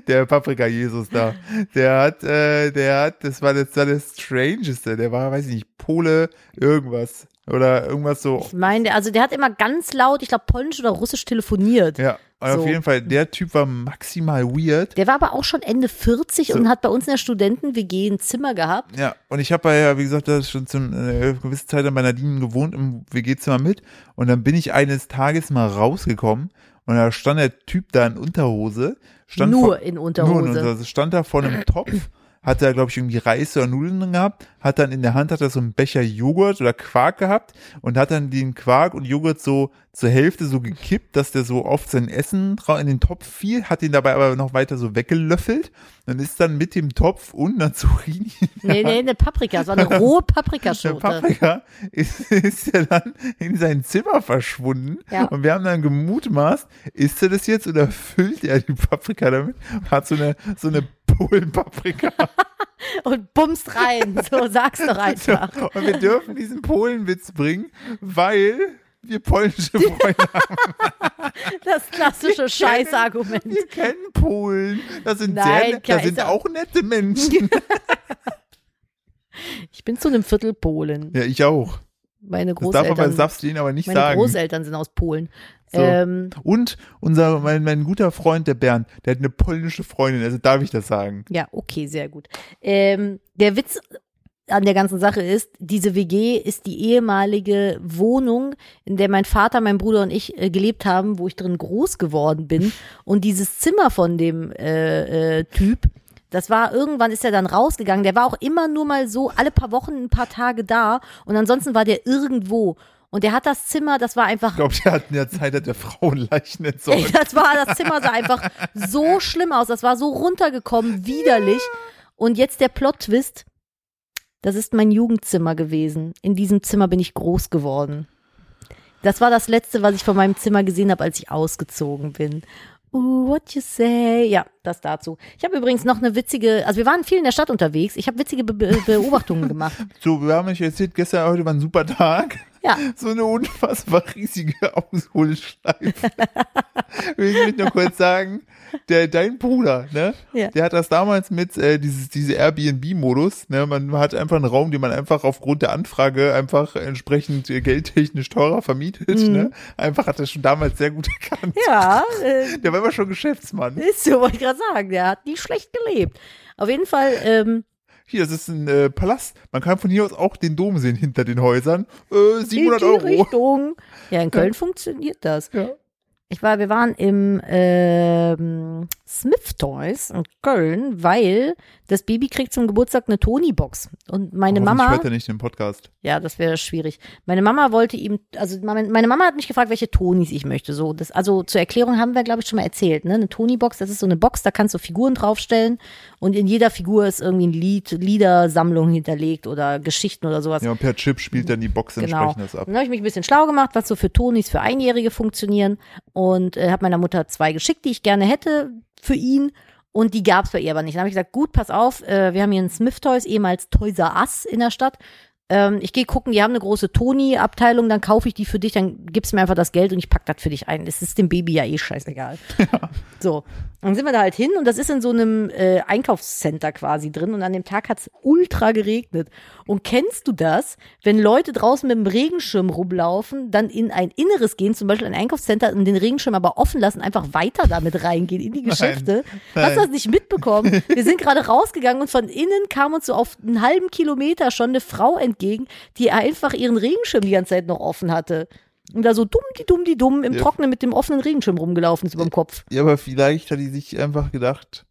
der Paprika-Jesus da, der hat, äh, der hat, das war das, war das Strangeste, der war, weiß ich nicht, Pole, irgendwas. Oder irgendwas so. Ich meine, also der hat immer ganz laut, ich glaube polnisch oder russisch telefoniert. Ja, und auf So. jeden Fall, der Typ war maximal weird. Der war aber auch schon Ende 40 und hat bei uns in der Studenten-WG ein Zimmer gehabt. Ja, und ich habe ja, wie gesagt, da schon zu einer gewissen Zeit an bei Nadine gewohnt im WG-Zimmer mit. Und dann bin ich eines Tages mal rausgekommen und da stand der Typ da in Unterhose. Stand Nur vor, in Nur Unterhose. in Unterhose. Stand da vor einem Topf, hat da, glaube ich, irgendwie Reis oder Nudeln drin gehabt, hat dann in der Hand hat er so einen Becher Joghurt oder Quark gehabt und hat dann den Quark und Joghurt so zur Hälfte so gekippt, dass der so oft sein Essen in den Topf fiel, hat ihn dabei aber noch weiter so weggelöffelt und ist dann mit dem Topf und einer Zucchini Nee, nee, eine Paprika. War eine rohe Paprikaschote. Paprika ist, ist ja dann in sein Zimmer verschwunden. Ja. Und wir haben dann gemutmaßt, isst er das jetzt oder füllt er die Paprika damit? Hat so eine, so eine Polen-Paprika. Und bumst rein. So, sag's doch einfach. Und wir dürfen diesen Polenwitz bringen, weil wir polnische Freunde haben. Das klassische Scheißargument. Wir kennen Polen. Das sind Nein, sehr, ne- das sind auch nette Menschen. Ich bin zu einem Viertel Polen. ja, ich auch. Meine Das darf Großeltern, das darfst du denen aber nicht meine sagen. Großeltern sind aus Polen. So. Ähm, Und unser, mein, mein guter Freund, der Bernd, der hat eine polnische Freundin, also darf ich das sagen. ja, okay, sehr gut. Ähm, der Witz an der ganzen Sache ist, diese WG ist die ehemalige Wohnung, in der mein Vater, mein Bruder und ich äh, gelebt haben, wo ich drin groß geworden bin. Und dieses Zimmer von dem äh, äh, Typ, das war irgendwann ist er dann rausgegangen. Der war auch immer nur mal so alle paar Wochen ein paar Tage da und ansonsten war der irgendwo. Und der hat das Zimmer, das war einfach Ich glaube, der hat in der Zeit hat der Frauenleichen entsorgt. Das war, das Zimmer sah einfach so schlimm aus. Das war so runtergekommen, widerlich. Und jetzt der Plot-Twist. Das ist mein Jugendzimmer gewesen. In diesem Zimmer bin ich groß geworden. Das war das letzte, was ich von meinem Zimmer gesehen habe, als ich ausgezogen bin. Uh, what you say? Ja, das dazu. Ich habe übrigens noch eine witzige, also wir waren viel in der Stadt unterwegs. Ich habe witzige Be Beobachtungen gemacht. So, wir haben euch erzählt, gestern, heute war ein super Tag. Ja, So eine unfassbar riesige Ausholschleife. Will ich noch kurz sagen, der, dein Bruder, ne? Ja. Der hat das damals mit, äh, dieses, diese Airbnb-Modus, ne? Man hat einfach einen Raum, den man einfach aufgrund der Anfrage einfach entsprechend äh, geldtechnisch teurer vermietet, ne? Einfach hat er schon damals sehr gut erkannt. Mhm. ja, äh, Der war immer schon Geschäftsmann. ist so, wollte ich gerade sagen. Der hat nie schlecht gelebt. Auf jeden Fall, ähm, Hier, das ist ein äh, Palast. Man kann von hier aus auch den Dom sehen hinter den Häusern. Äh, 700 in die Euro. Richtung. Ja, in Köln funktioniert das. Ja. Ich war, wir waren im ähm, Smith Toys in Köln, weil das Baby kriegt zum Geburtstag eine Tony-Box. Und meine Hoffentlich Mama, hört er nicht den Podcast. ja, das wäre schwierig. Meine Mama wollte ihm, also meine Mama hat mich gefragt, welche Tonys ich möchte. So, das, also zur Erklärung haben wir, glaube ich, schon mal erzählt. Ne? Eine Tony-Box, das ist so eine Box, da kannst du Figuren draufstellen und in jeder Figur ist irgendwie ein Lied, Liedersammlung hinterlegt oder Geschichten oder sowas. Ja, und per Chip spielt dann die Box Genau. entsprechend das ab. Dann habe ich mich ein bisschen schlau gemacht, was so für Tonis für Einjährige funktionieren und äh, habe meiner Mutter zwei geschickt, die ich gerne hätte für ihn. Und die gab's bei ihr aber nicht. Dann habe ich gesagt, gut, pass auf, äh, wir haben hier einen Smith Toys, ehemals Toys R Us in der Stadt. Ähm, ich gehe gucken, die haben eine große Toni-Abteilung, dann kaufe ich die für dich, dann gibst du mir einfach das Geld und ich pack das für dich ein. Es ist dem Baby ja eh scheißegal. So, dann sind wir da halt hin und das ist in so einem äh, Einkaufscenter quasi drin und an dem Tag hat's ultra geregnet. Und kennst du das, wenn Leute draußen mit dem Regenschirm rumlaufen, dann in ein Inneres gehen, zum Beispiel ein Einkaufscenter und den Regenschirm aber offen lassen, einfach weiter damit reingehen in die Geschäfte? Hast du das nicht mitbekommen? Wir sind gerade rausgegangen und von innen kam uns so auf einen halben Kilometer schon eine Frau entgegen, die einfach ihren Regenschirm die ganze Zeit noch offen hatte. Und da so dumm, die dumm, die dumm im Ja. Trockenen mit dem offenen Regenschirm rumgelaufen ist über dem Kopf. Ja, aber vielleicht hat die sich einfach gedacht,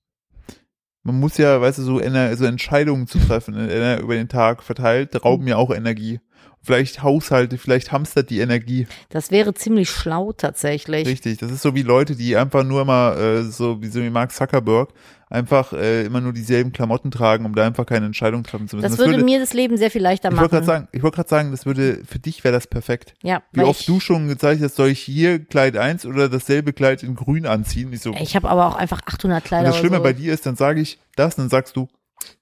man muss ja, weißt du, so, ener so Entscheidungen zu treffen, äh, über den Tag verteilt, rauben ja auch Energie. Vielleicht Haushalte, vielleicht hamstert die Energie. Das wäre ziemlich schlau tatsächlich. Richtig. Das ist so wie Leute, die einfach nur immer, äh, so wie so wie Mark Zuckerberg, einfach äh, immer nur dieselben Klamotten tragen, um da einfach keine Entscheidung treffen zu müssen. Das, würde, mir das Leben sehr viel leichter ich wollte machen. gerade sagen, ich wollte gerade sagen, das würde, für dich wäre das perfekt. ja, Wie oft ich, du schon gezeigt hast, soll ich hier Kleid 1 oder dasselbe Kleid in grün anziehen? Ich so, ich habe aber auch einfach 800 Und Kleider das Schlimme so. bei dir ist, dann sage ich das und dann sagst du,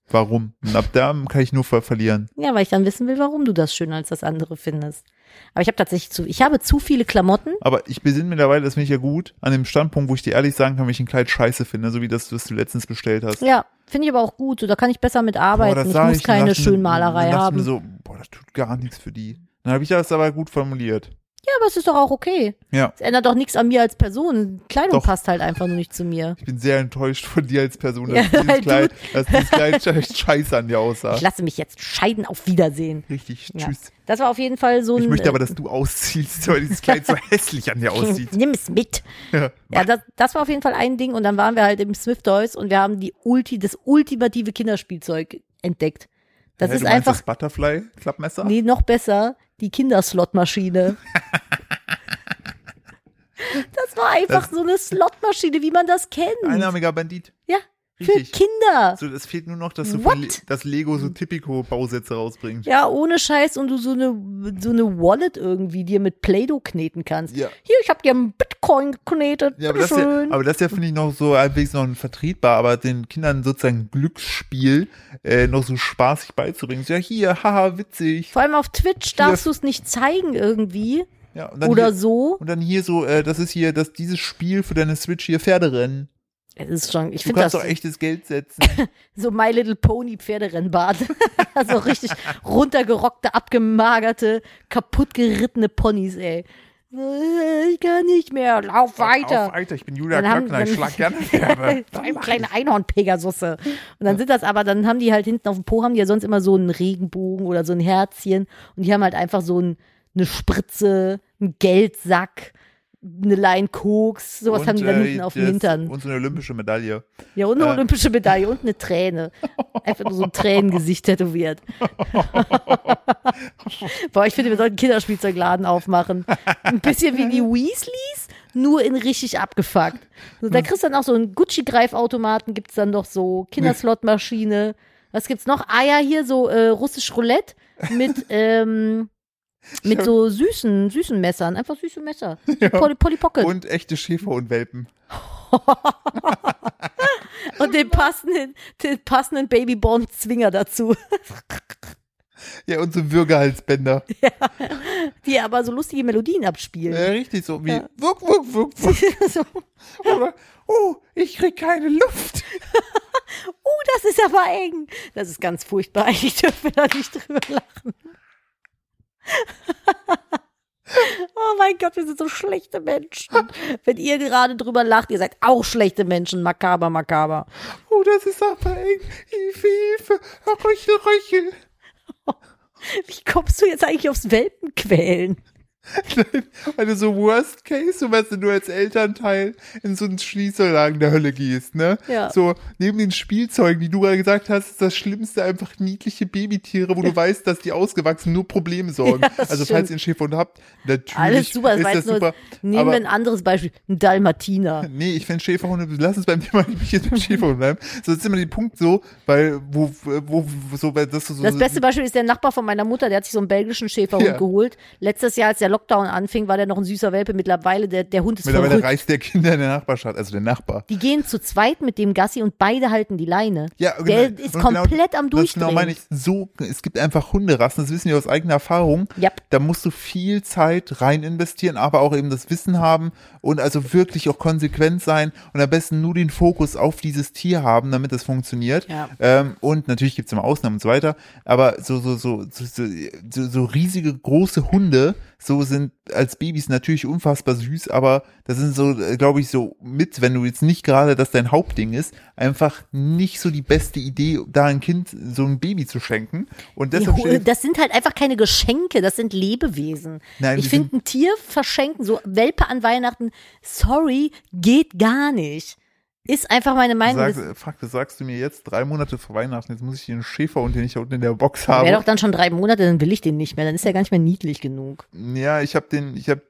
warum? Und ab da kann ich nur ver verlieren. Ja, weil ich dann wissen will, warum du das schöner als das andere findest. Aber ich habe tatsächlich zu, ich habe zu viele Klamotten. Aber ich besinne mittlerweile, das finde ich ja gut, an dem Standpunkt, wo ich dir ehrlich sagen kann, wenn ich ein Kleid scheiße finde, so wie das, was du letztens bestellt hast. Ja, finde ich aber auch gut. So, da kann ich besser mit arbeiten. das ich muss keine ich mir- Schönmalerei haben. Mir so, boah, das tut gar nichts für die. Dann habe ich das aber gut formuliert. Ja, aber es ist doch auch okay. Ja. Es ändert doch nichts an mir als Person. Kleidung Doch. passt halt einfach nur nicht zu mir. Ich bin sehr enttäuscht von dir als Person, dass Ja, dieses weil du- Kleid, dass dieses Kleid echt scheiße an dir aussah. Ich lasse mich jetzt scheiden auf Wiedersehen. Richtig, Ja. tschüss. Das war auf jeden Fall so ein. Ich möchte aber, dass du ausziehst, weil dieses Kleid so hässlich an dir aussieht. Nimm es mit. Ja. Ja, das, das war auf jeden Fall ein Ding. Und dann waren wir halt im Smith Toys und wir haben die Ulti, das ultimative Kinderspielzeug entdeckt. Das Hä, ist du meinst einfach, das Butterfly-Klappmesser? nee, noch besser, die Kinderslotmaschine. das war einfach so eine Slotmaschine, wie man das kennt. Einnahmiger Bandit. Ja, für Richtig. Kinder. So, es fehlt nur noch, dass, von Le dass Lego so Tipico-Bausätze rausbringt. Ja, ohne Scheiß und du so eine, so eine Wallet irgendwie dir mit Play-Doh kneten kannst. Ja. Hier, ich hab dir einen Bitcoin geknetet. Ja, aber das, ist ja, aber das ja, finde ich, noch so halbwegs noch vertretbar, aber den Kindern sozusagen Glücksspiel äh, noch so spaßig beizubringen. Ja, hier, haha, witzig. Vor allem auf Twitch darfst du es nicht zeigen irgendwie. Ja, Oder hier, so. Und dann hier so, äh, das ist hier, das, dieses Spiel für deine Switch hier Pferderennen. Es ist schon, ich Du finde das kannst doch echtes Geld setzen. so My Little Pony Pferderennbad. so richtig runtergerockte, abgemagerte, kaputtgerittene Ponys, ey. Ich kann nicht mehr, lauf weiter. Auf, Alter, ich bin Julia Dann haben- Klöckner, ich schlag gerne Pferde. Vor allem kleine Einhorn-Pegasusse. Und dann sind das aber, dann haben die halt hinten auf dem Po, haben die ja sonst immer so einen Regenbogen oder so ein Herzchen. Und die haben halt einfach so ein, eine Spritze, einen Geldsack, eine Line Koks, sowas Und, haben die dann äh, hinten auf dem Hintern. Und so eine olympische Medaille. Ja, und eine äh. olympische Medaille und eine Träne. Einfach nur so ein Tränengesicht tätowiert. Boah, ich finde, wir sollten Kinderspielzeugladen aufmachen. Ein bisschen wie die Weasleys, nur in richtig abgefuckt. Da kriegst du dann auch so einen Gucci-Greifautomaten, gibt's dann doch so Kinderslotmaschine. Was gibt's noch? Ah ja, hier so äh, russisch Roulette mit, ähm, mit so süßen, süßen Messern. Einfach süße Messer. So Polly, Polly Pocket. Und echte Schäfer und Welpen. Und den passenden, den passenden Babyborn-Zwinger dazu. Ja, und so Würgehalsbänder. die aber so lustige Melodien abspielen. Ja, richtig so wie Ja. wuck, wuck, wuck, wuck. so, Oder, oh, ich krieg keine Luft. uh, das ist aber eng. Das ist ganz furchtbar. Eigentlich dürfen wir da nicht drüber lachen. oh mein Gott, wir sind so schlechte Menschen. Wenn ihr gerade drüber lacht, ihr seid auch schlechte Menschen. Makaber, makaber. Oh, das ist aber eng. Hilfe, Hilfe. Röchel, Röchel. Wie kommst du jetzt eigentlich aufs Welpenquälen? Nein, Weil du so Worst Case, so weißt du, du als Elternteil in so einen Schließerlagen der Hölle gehst, ne? Ja. So, neben den Spielzeugen, die du gerade gesagt hast, ist das Schlimmste einfach niedliche Babytiere, wo du weißt, dass die ausgewachsen nur Probleme sorgen. Ja, also, stimmt. falls ihr einen Schäferhund habt, natürlich Alles super, ist das nur, super. nehmen aber wir ein anderes Beispiel. Ein Dalmatiner. Nee, ich finde Schäferhunde, lass uns beim Thema nicht jetzt beim Schäferhund bleiben. So, das ist immer der Punkt so, weil, wo, wo, wo so, weil das so, Das beste Beispiel ist der Nachbar von meiner Mutter, der hat sich so einen belgischen Schäferhund Ja. geholt. Letztes Jahr, als der Lockdown anfing, war der noch ein süßer Welpe. Mittlerweile, der, der Hund ist mittlerweile verrückt. reißt der Kinder in der Nachbarschaft, also der Nachbar. Die gehen zu zweit mit dem Gassi und beide halten die Leine. Ja, der genau. ist Und komplett am Das Durchdrehen. genau meine ich. So, es gibt einfach Hunderassen, das wissen wir aus eigener Erfahrung. Yep. Da musst du viel Zeit rein investieren, aber auch eben das Wissen haben und also wirklich auch konsequent sein und am besten nur den Fokus auf dieses Tier haben, damit das funktioniert. Ja. Ähm, und natürlich gibt es immer Ausnahmen und so weiter, aber so, so, so, so, so, so riesige, große Hunde, so sind als Babys natürlich unfassbar süß, aber das sind so, glaube ich, so mit, wenn du jetzt nicht gerade das dein Hauptding ist, einfach nicht so die beste Idee, da ein Kind so ein Baby zu schenken. Und deshalb steht, das sind halt einfach keine Geschenke, das sind Lebewesen. Nein, ich finde, ein Tier verschenken, so Welpe an Weihnachten, sorry, geht gar nicht. Ist einfach meine Meinung. Sag, fuck, das sagst du mir jetzt drei Monate vor Weihnachten. Jetzt muss ich einen Schäfer und den ich da unten in der Box habe. wäre doch dann schon drei Monate, dann will ich den nicht mehr. Dann ist er gar nicht mehr niedlich genug. ja, ich habe den, ich habe,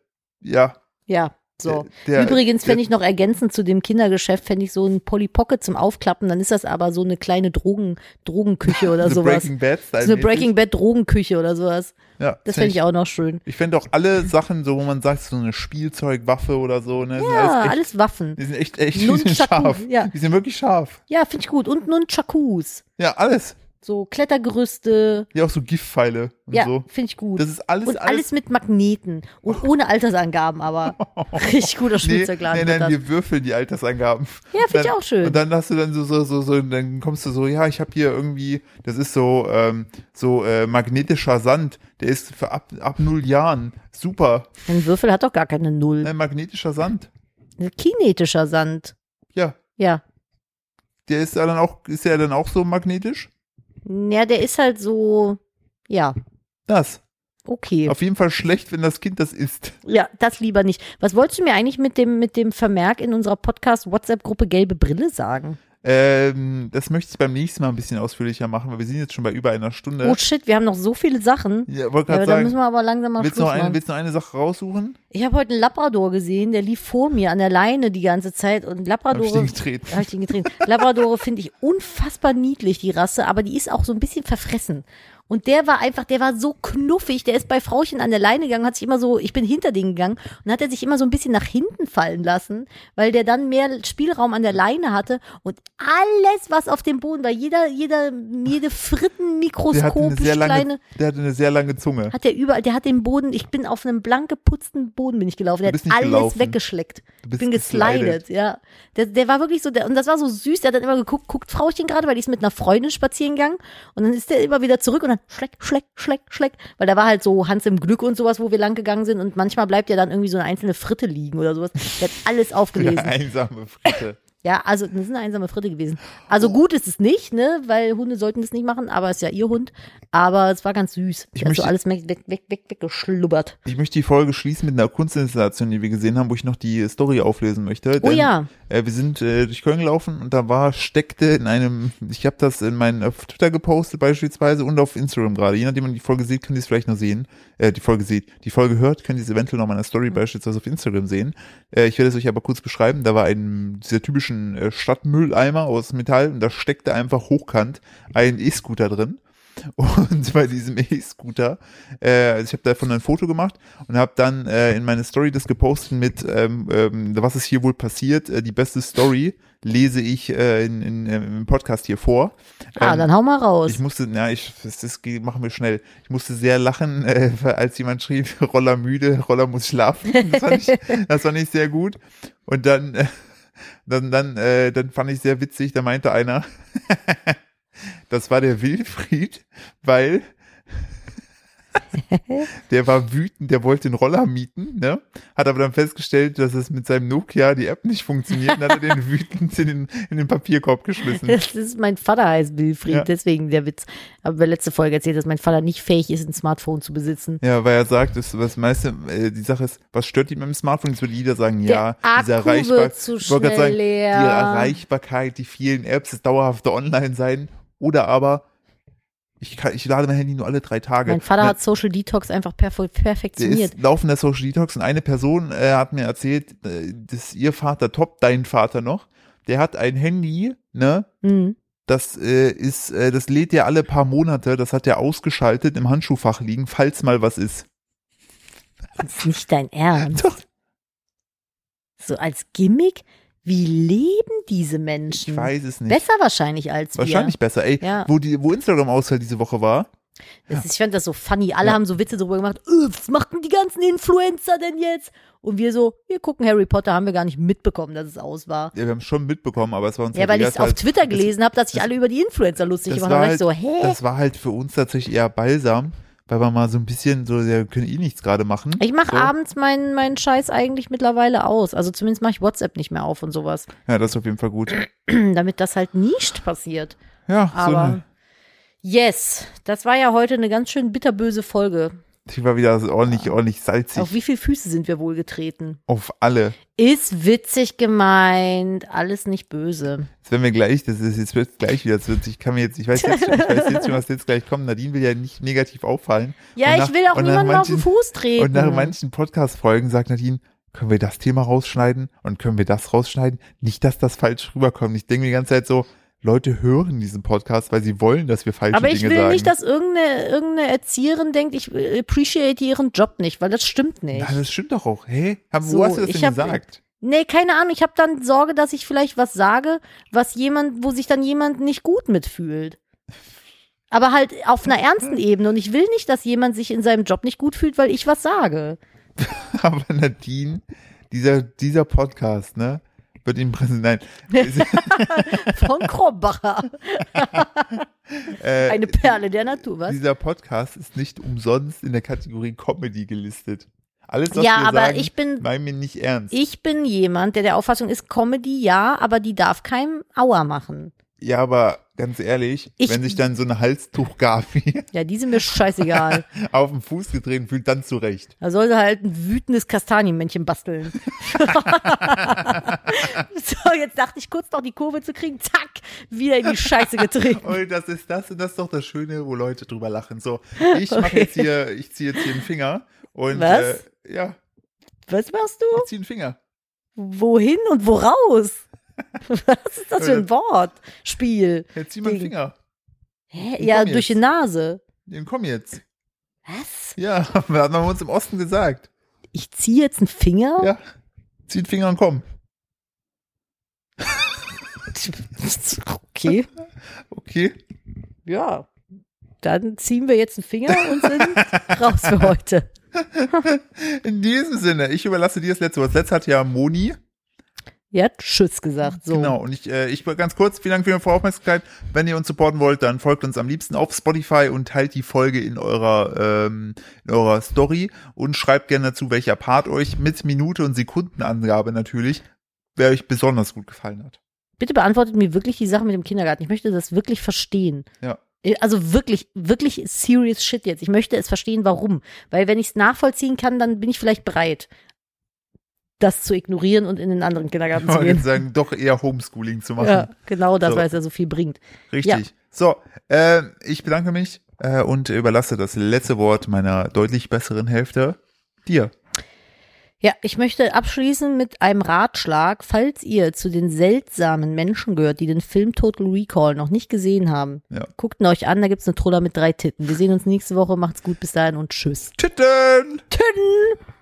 ja. Ja, so. Der- Übrigens fände der- ich noch ergänzend zu dem Kindergeschäft, fände ich so ein Polly Pocket zum Aufklappen, dann ist das aber so eine kleine Drogen, Drogenküche oder so sowas. Breaking Bad So eine Breaking Bad Drogenküche oder sowas. Ja, Das fände ich auch noch schön. Ich fände auch alle Sachen, so wo man sagt, so eine Spielzeugwaffe oder so, ne? Ja, alles echt, alles Waffen. Die sind echt, echt, die sind scharf. ja. Die sind wirklich scharf. Ja, finde ich gut. Und Nunchakus. Ja, alles. So Klettergerüste. Ja, auch so Giftpfeile und Ja, so. finde ich gut. Das ist alles, und alles mit Magneten. Und ohne Altersangaben, aber richtig guter Spielzeugladen. nee, nein, das. wir würfeln die Altersangaben. Ja, finde ich auch schön. Und dann hast du dann so, so, so, so, dann kommst du so, ja, ich habe hier irgendwie, das ist so, ähm, so äh, magnetischer Sand, der ist für ab, ab null Jahren. Super. Ein Würfel hat doch gar keine Null. Äh, magnetischer Sand. Kinetischer Sand. Ja. Ja. Der ist ja dann auch, ist ja dann auch so magnetisch? Ja, der ist halt so, ja, Das. okay. Auf jeden Fall schlecht, wenn das Kind das isst. Ja, das lieber nicht. Was wolltest du mir eigentlich mit dem, mit dem Vermerk in unserer Podcast-WhatsApp-Gruppe gelbe Brille sagen? Ähm, das möchte ich beim nächsten Mal ein bisschen ausführlicher machen, weil wir sind jetzt schon bei über einer Stunde. Oh shit, wir haben noch so viele Sachen. Ja, wollte Ja, gerade da müssen sagen, wir aber langsam mal willst du, Schluss noch eine, willst du noch eine Sache raussuchen? Ich habe heute einen Labrador gesehen, der lief vor mir an der Leine die ganze Zeit und Hab ich den getreten. Hab ich den getreten. Labradore finde ich unfassbar niedlich, die Rasse, aber die ist auch so ein bisschen verfressen. Und der war einfach, der war so knuffig, der ist bei Frauchen an der Leine gegangen, hat sich immer so, ich bin hinter denen gegangen und hat er sich immer so ein bisschen nach hinten fallen lassen, weil der dann mehr Spielraum an der Leine hatte und alles, was auf dem Boden war, jeder, jeder, jede Fritten Der lange, kleine, der hatte eine sehr lange Zunge. hat der überall, der hat den Boden, ich bin auf einem blank geputzten Boden bin ich gelaufen, der hat alles gelaufen. weggeschleckt. Ich bin geslidet, ja. Der, der war wirklich so, der, und das war so süß, der hat dann immer geguckt, guckt Frauchen gerade, weil die ist mit einer Freundin spazieren gegangen und dann ist der immer wieder zurück und dann schleck, schleck, schleck, schleck, weil da war halt so Hans im Glück und sowas, wo wir lang gegangen sind und manchmal bleibt ja dann irgendwie so eine einzelne Fritte liegen oder sowas. Der hat alles aufgelesen. Eine einsame Fritte. Ja, also das ist eine einsame Fritte gewesen. Also gut ist es nicht, ne, weil Hunde sollten das nicht machen, aber es ist ja ihr Hund. Aber es war ganz süß. Ich hat so alles weg, weg, weg, weg, weggeschlubbert. Ich möchte die Folge schließen mit einer Kunstinstallation, die wir gesehen haben, wo ich noch die Story auflesen möchte. Oh Denn, ja. Äh, wir sind äh, durch Köln gelaufen und da war, steckte in einem, ich habe das in meinen auf Twitter gepostet beispielsweise und auf Instagram gerade. Je nachdem man die Folge sieht, könnt ihr es vielleicht noch sehen. Äh, die Folge sieht, die Folge hört, könnt ihr es eventuell noch in meiner Story beispielsweise auf Instagram sehen. Äh, ich werde es euch aber kurz beschreiben. Da war ein dieser typischen äh, Stadtmülleimer aus Metall und da steckte einfach hochkant ein E-Scooter drin. Und bei diesem E-Scooter, äh, also ich habe davon ein Foto gemacht und habe dann äh, in meine Story das gepostet mit, ähm, ähm, was ist hier wohl passiert, äh, die beste Story lese ich äh, in, in, äh, im Podcast hier vor. Ah, Ähm, dann hau mal raus. ich musste, na, ich, das, das machen wir schnell. Ich musste sehr lachen, äh, als jemand schrieb, Roller müde, Roller muss schlafen. Das fand ich, das fand ich sehr gut. Und dann, äh, dann, dann, äh, dann fand ich sehr witzig, da meinte einer, das war der Wilfried, weil der war wütend, der wollte den Roller mieten, ne? Hat aber dann festgestellt, dass es mit seinem Nokia die App nicht funktioniert und hat er den wütend in den, in den Papierkorb geschmissen. Das ist mein Vater heißt Wilfried, Ja. deswegen der Witz. Aber wir letzte Folge erzählt, dass mein Vater nicht fähig ist, ein Smartphone zu besitzen. Ja, weil er sagt, das, was meiste, äh, die Sache ist, was stört ihn beim Smartphone? Jetzt würde jeder sagen, ja, Der diese Akku Erreichbar- wird zu schnell sagen, leer. die Erreichbarkeit, die vielen Apps, das dauerhafte Online sein oder aber ich, kann, ich lade mein Handy nur alle drei Tage. Mein Vater hat Social Detox einfach perf perfektioniert. ist laufender Social Detox und eine Person äh, hat mir erzählt, äh, dass ihr Vater top, dein Vater noch, der hat ein Handy, ne, Mhm. das äh, ist, äh, das lädt ja alle paar Monate, das hat er ausgeschaltet im Handschuhfach liegen, falls mal was ist. Das ist nicht dein Ernst. Doch, So als Gimmick? Wie leben diese Menschen? ich weiß es nicht. Besser wahrscheinlich als Wahrscheinlich besser. Ey, Ja. wo, die, wo Instagram ausfällt diese Woche war, wir. Das ist, ich fand das so funny. Alle Ja. haben so Witze drüber gemacht. "Öh, was machen die ganzen Influencer denn jetzt? Und wir so, wir gucken Harry Potter, haben wir gar nicht mitbekommen, dass es aus war. ja, wir haben schon mitbekommen, aber es war uns Ja, halt weil ich es auf halt, Twitter gelesen habe, dass sich alle über die Influencer lustig gemacht haben. halt, so, hä? das war halt für uns tatsächlich eher balsam, weil wir mal so ein bisschen so, ja, wir können eh nichts gerade machen. Ich mache so. abends meinen meinen Scheiß eigentlich mittlerweile aus. Also zumindest mache ich WhatsApp nicht mehr auf und sowas. Ja, das ist auf jeden Fall gut. Damit das halt nicht passiert. Ja, so Aber eine, yes, das war ja heute eine ganz schön bitterböse Folge. Die war wieder ordentlich, ordentlich salzig Auf wie viele Füße sind wir wohl getreten? auf alle. Ist witzig gemeint, alles nicht böse. Jetzt werden wir gleich, das ist jetzt wird gleich wieder witzig. Ich kann mir jetzt, ich weiß jetzt, schon- ich weiß jetzt schon, was jetzt gleich kommt. Nadine will ja nicht negativ auffallen. Ja, Und ich nach- will auch nach niemanden auf den manchen- Fuß treten. Und nach manchen Podcast-Folgen sagt Nadine, können wir das Thema rausschneiden und können wir das rausschneiden? Nicht, dass das falsch rüberkommt. Ich denke mir die ganze Zeit so, Leute hören diesen Podcast, weil sie wollen, dass wir falsche Aber ich Dinge will sagen. nicht, dass irgendeine, irgendeine Erzieherin denkt, ich appreciate ihren Job nicht, weil das stimmt nicht. Nein, das stimmt doch auch. Hä? Haben, So, wo hast du das denn hab- gesagt? Nee, keine Ahnung. Ich habe dann Sorge, dass ich vielleicht was sage, was jemand, wo sich dann jemand nicht gut mitfühlt. Aber halt auf einer ernsten Ebene. Und ich will nicht, dass jemand sich in seinem Job nicht gut fühlt, weil ich was sage. Aber Nadine, dieser, dieser Podcast, ne, wird ihm präsentiert. Nein. Von Krombacher. äh, Eine Perle der Natur, was? Dieser Podcast ist nicht umsonst in der Kategorie Comedy gelistet. Alles, was Ja, wir aber sagen, ich bin- meinen wir nicht ernst. Ich bin jemand, der der Auffassung ist, Comedy ja, aber die darf keinem Auer machen. Ja, aber ganz ehrlich, Ich- wenn sich dann so eine Halstuch-Gabi Ja, die sind mir scheißegal. auf den Fuß getreten fühlt, dann zurecht. Da soll sie halt ein wütendes Kastanienmännchen basteln. so, jetzt dachte ich kurz noch die Kurve zu kriegen, zack, wieder in die Scheiße getreten. Und das ist das und das ist doch das Schöne, wo Leute drüber lachen. So, ich mache Okay. jetzt hier, ich ziehe jetzt hier einen Finger und Was? Äh, ja, Was machst du? ich ziehe einen Finger. Wohin und woraus? Was ist das für ein Wort? Spiel. Jetzt zieh mal Ding. Finger. Hä? Ja, durch die. Nase. Den komm jetzt. Was? Ja, hat man uns im Osten gesagt. Ich ziehe jetzt einen Finger? Ja. Zieh den Finger und komm. Okay. Okay. Ja. Dann ziehen wir jetzt einen Finger und sind raus für heute. In diesem Sinne, ich überlasse dir das letzte Wort. Das letzte hat ja Moni. Ja, Tschüss gesagt. So. Genau, und ich, äh, ich ganz kurz, vielen Dank für eure Aufmerksamkeit. Wenn ihr uns supporten wollt, dann folgt uns am liebsten auf Spotify und teilt die Folge in eurer, ähm, in eurer Story und schreibt gerne dazu, welcher Part euch mit Minute und Sekundenangabe natürlich, wer euch besonders gut gefallen hat. Bitte beantwortet mir wirklich die Sache mit dem Kindergarten. Ich möchte das wirklich verstehen. Ja. Also wirklich, wirklich serious shit jetzt. Ich möchte es verstehen, warum. Weil wenn ich es nachvollziehen kann, dann bin ich vielleicht bereit, das zu ignorieren und in den anderen Kindergarten zu gehen. sagen, doch eher Homeschooling zu machen. Ja, genau das, So. weil es ja so viel bringt. Richtig. So, äh, ich bedanke mich äh, und überlasse das letzte Wort meiner deutlich besseren Hälfte dir. Ja, ich möchte abschließen mit einem Ratschlag. Falls ihr zu den seltsamen Menschen gehört, die den Film Total Recall noch nicht gesehen haben, Ja. guckt ihn euch an, da gibt's eine Troller mit drei Titten. Wir sehen uns nächste Woche. Macht's gut, bis dahin und tschüss. Titten! Titten!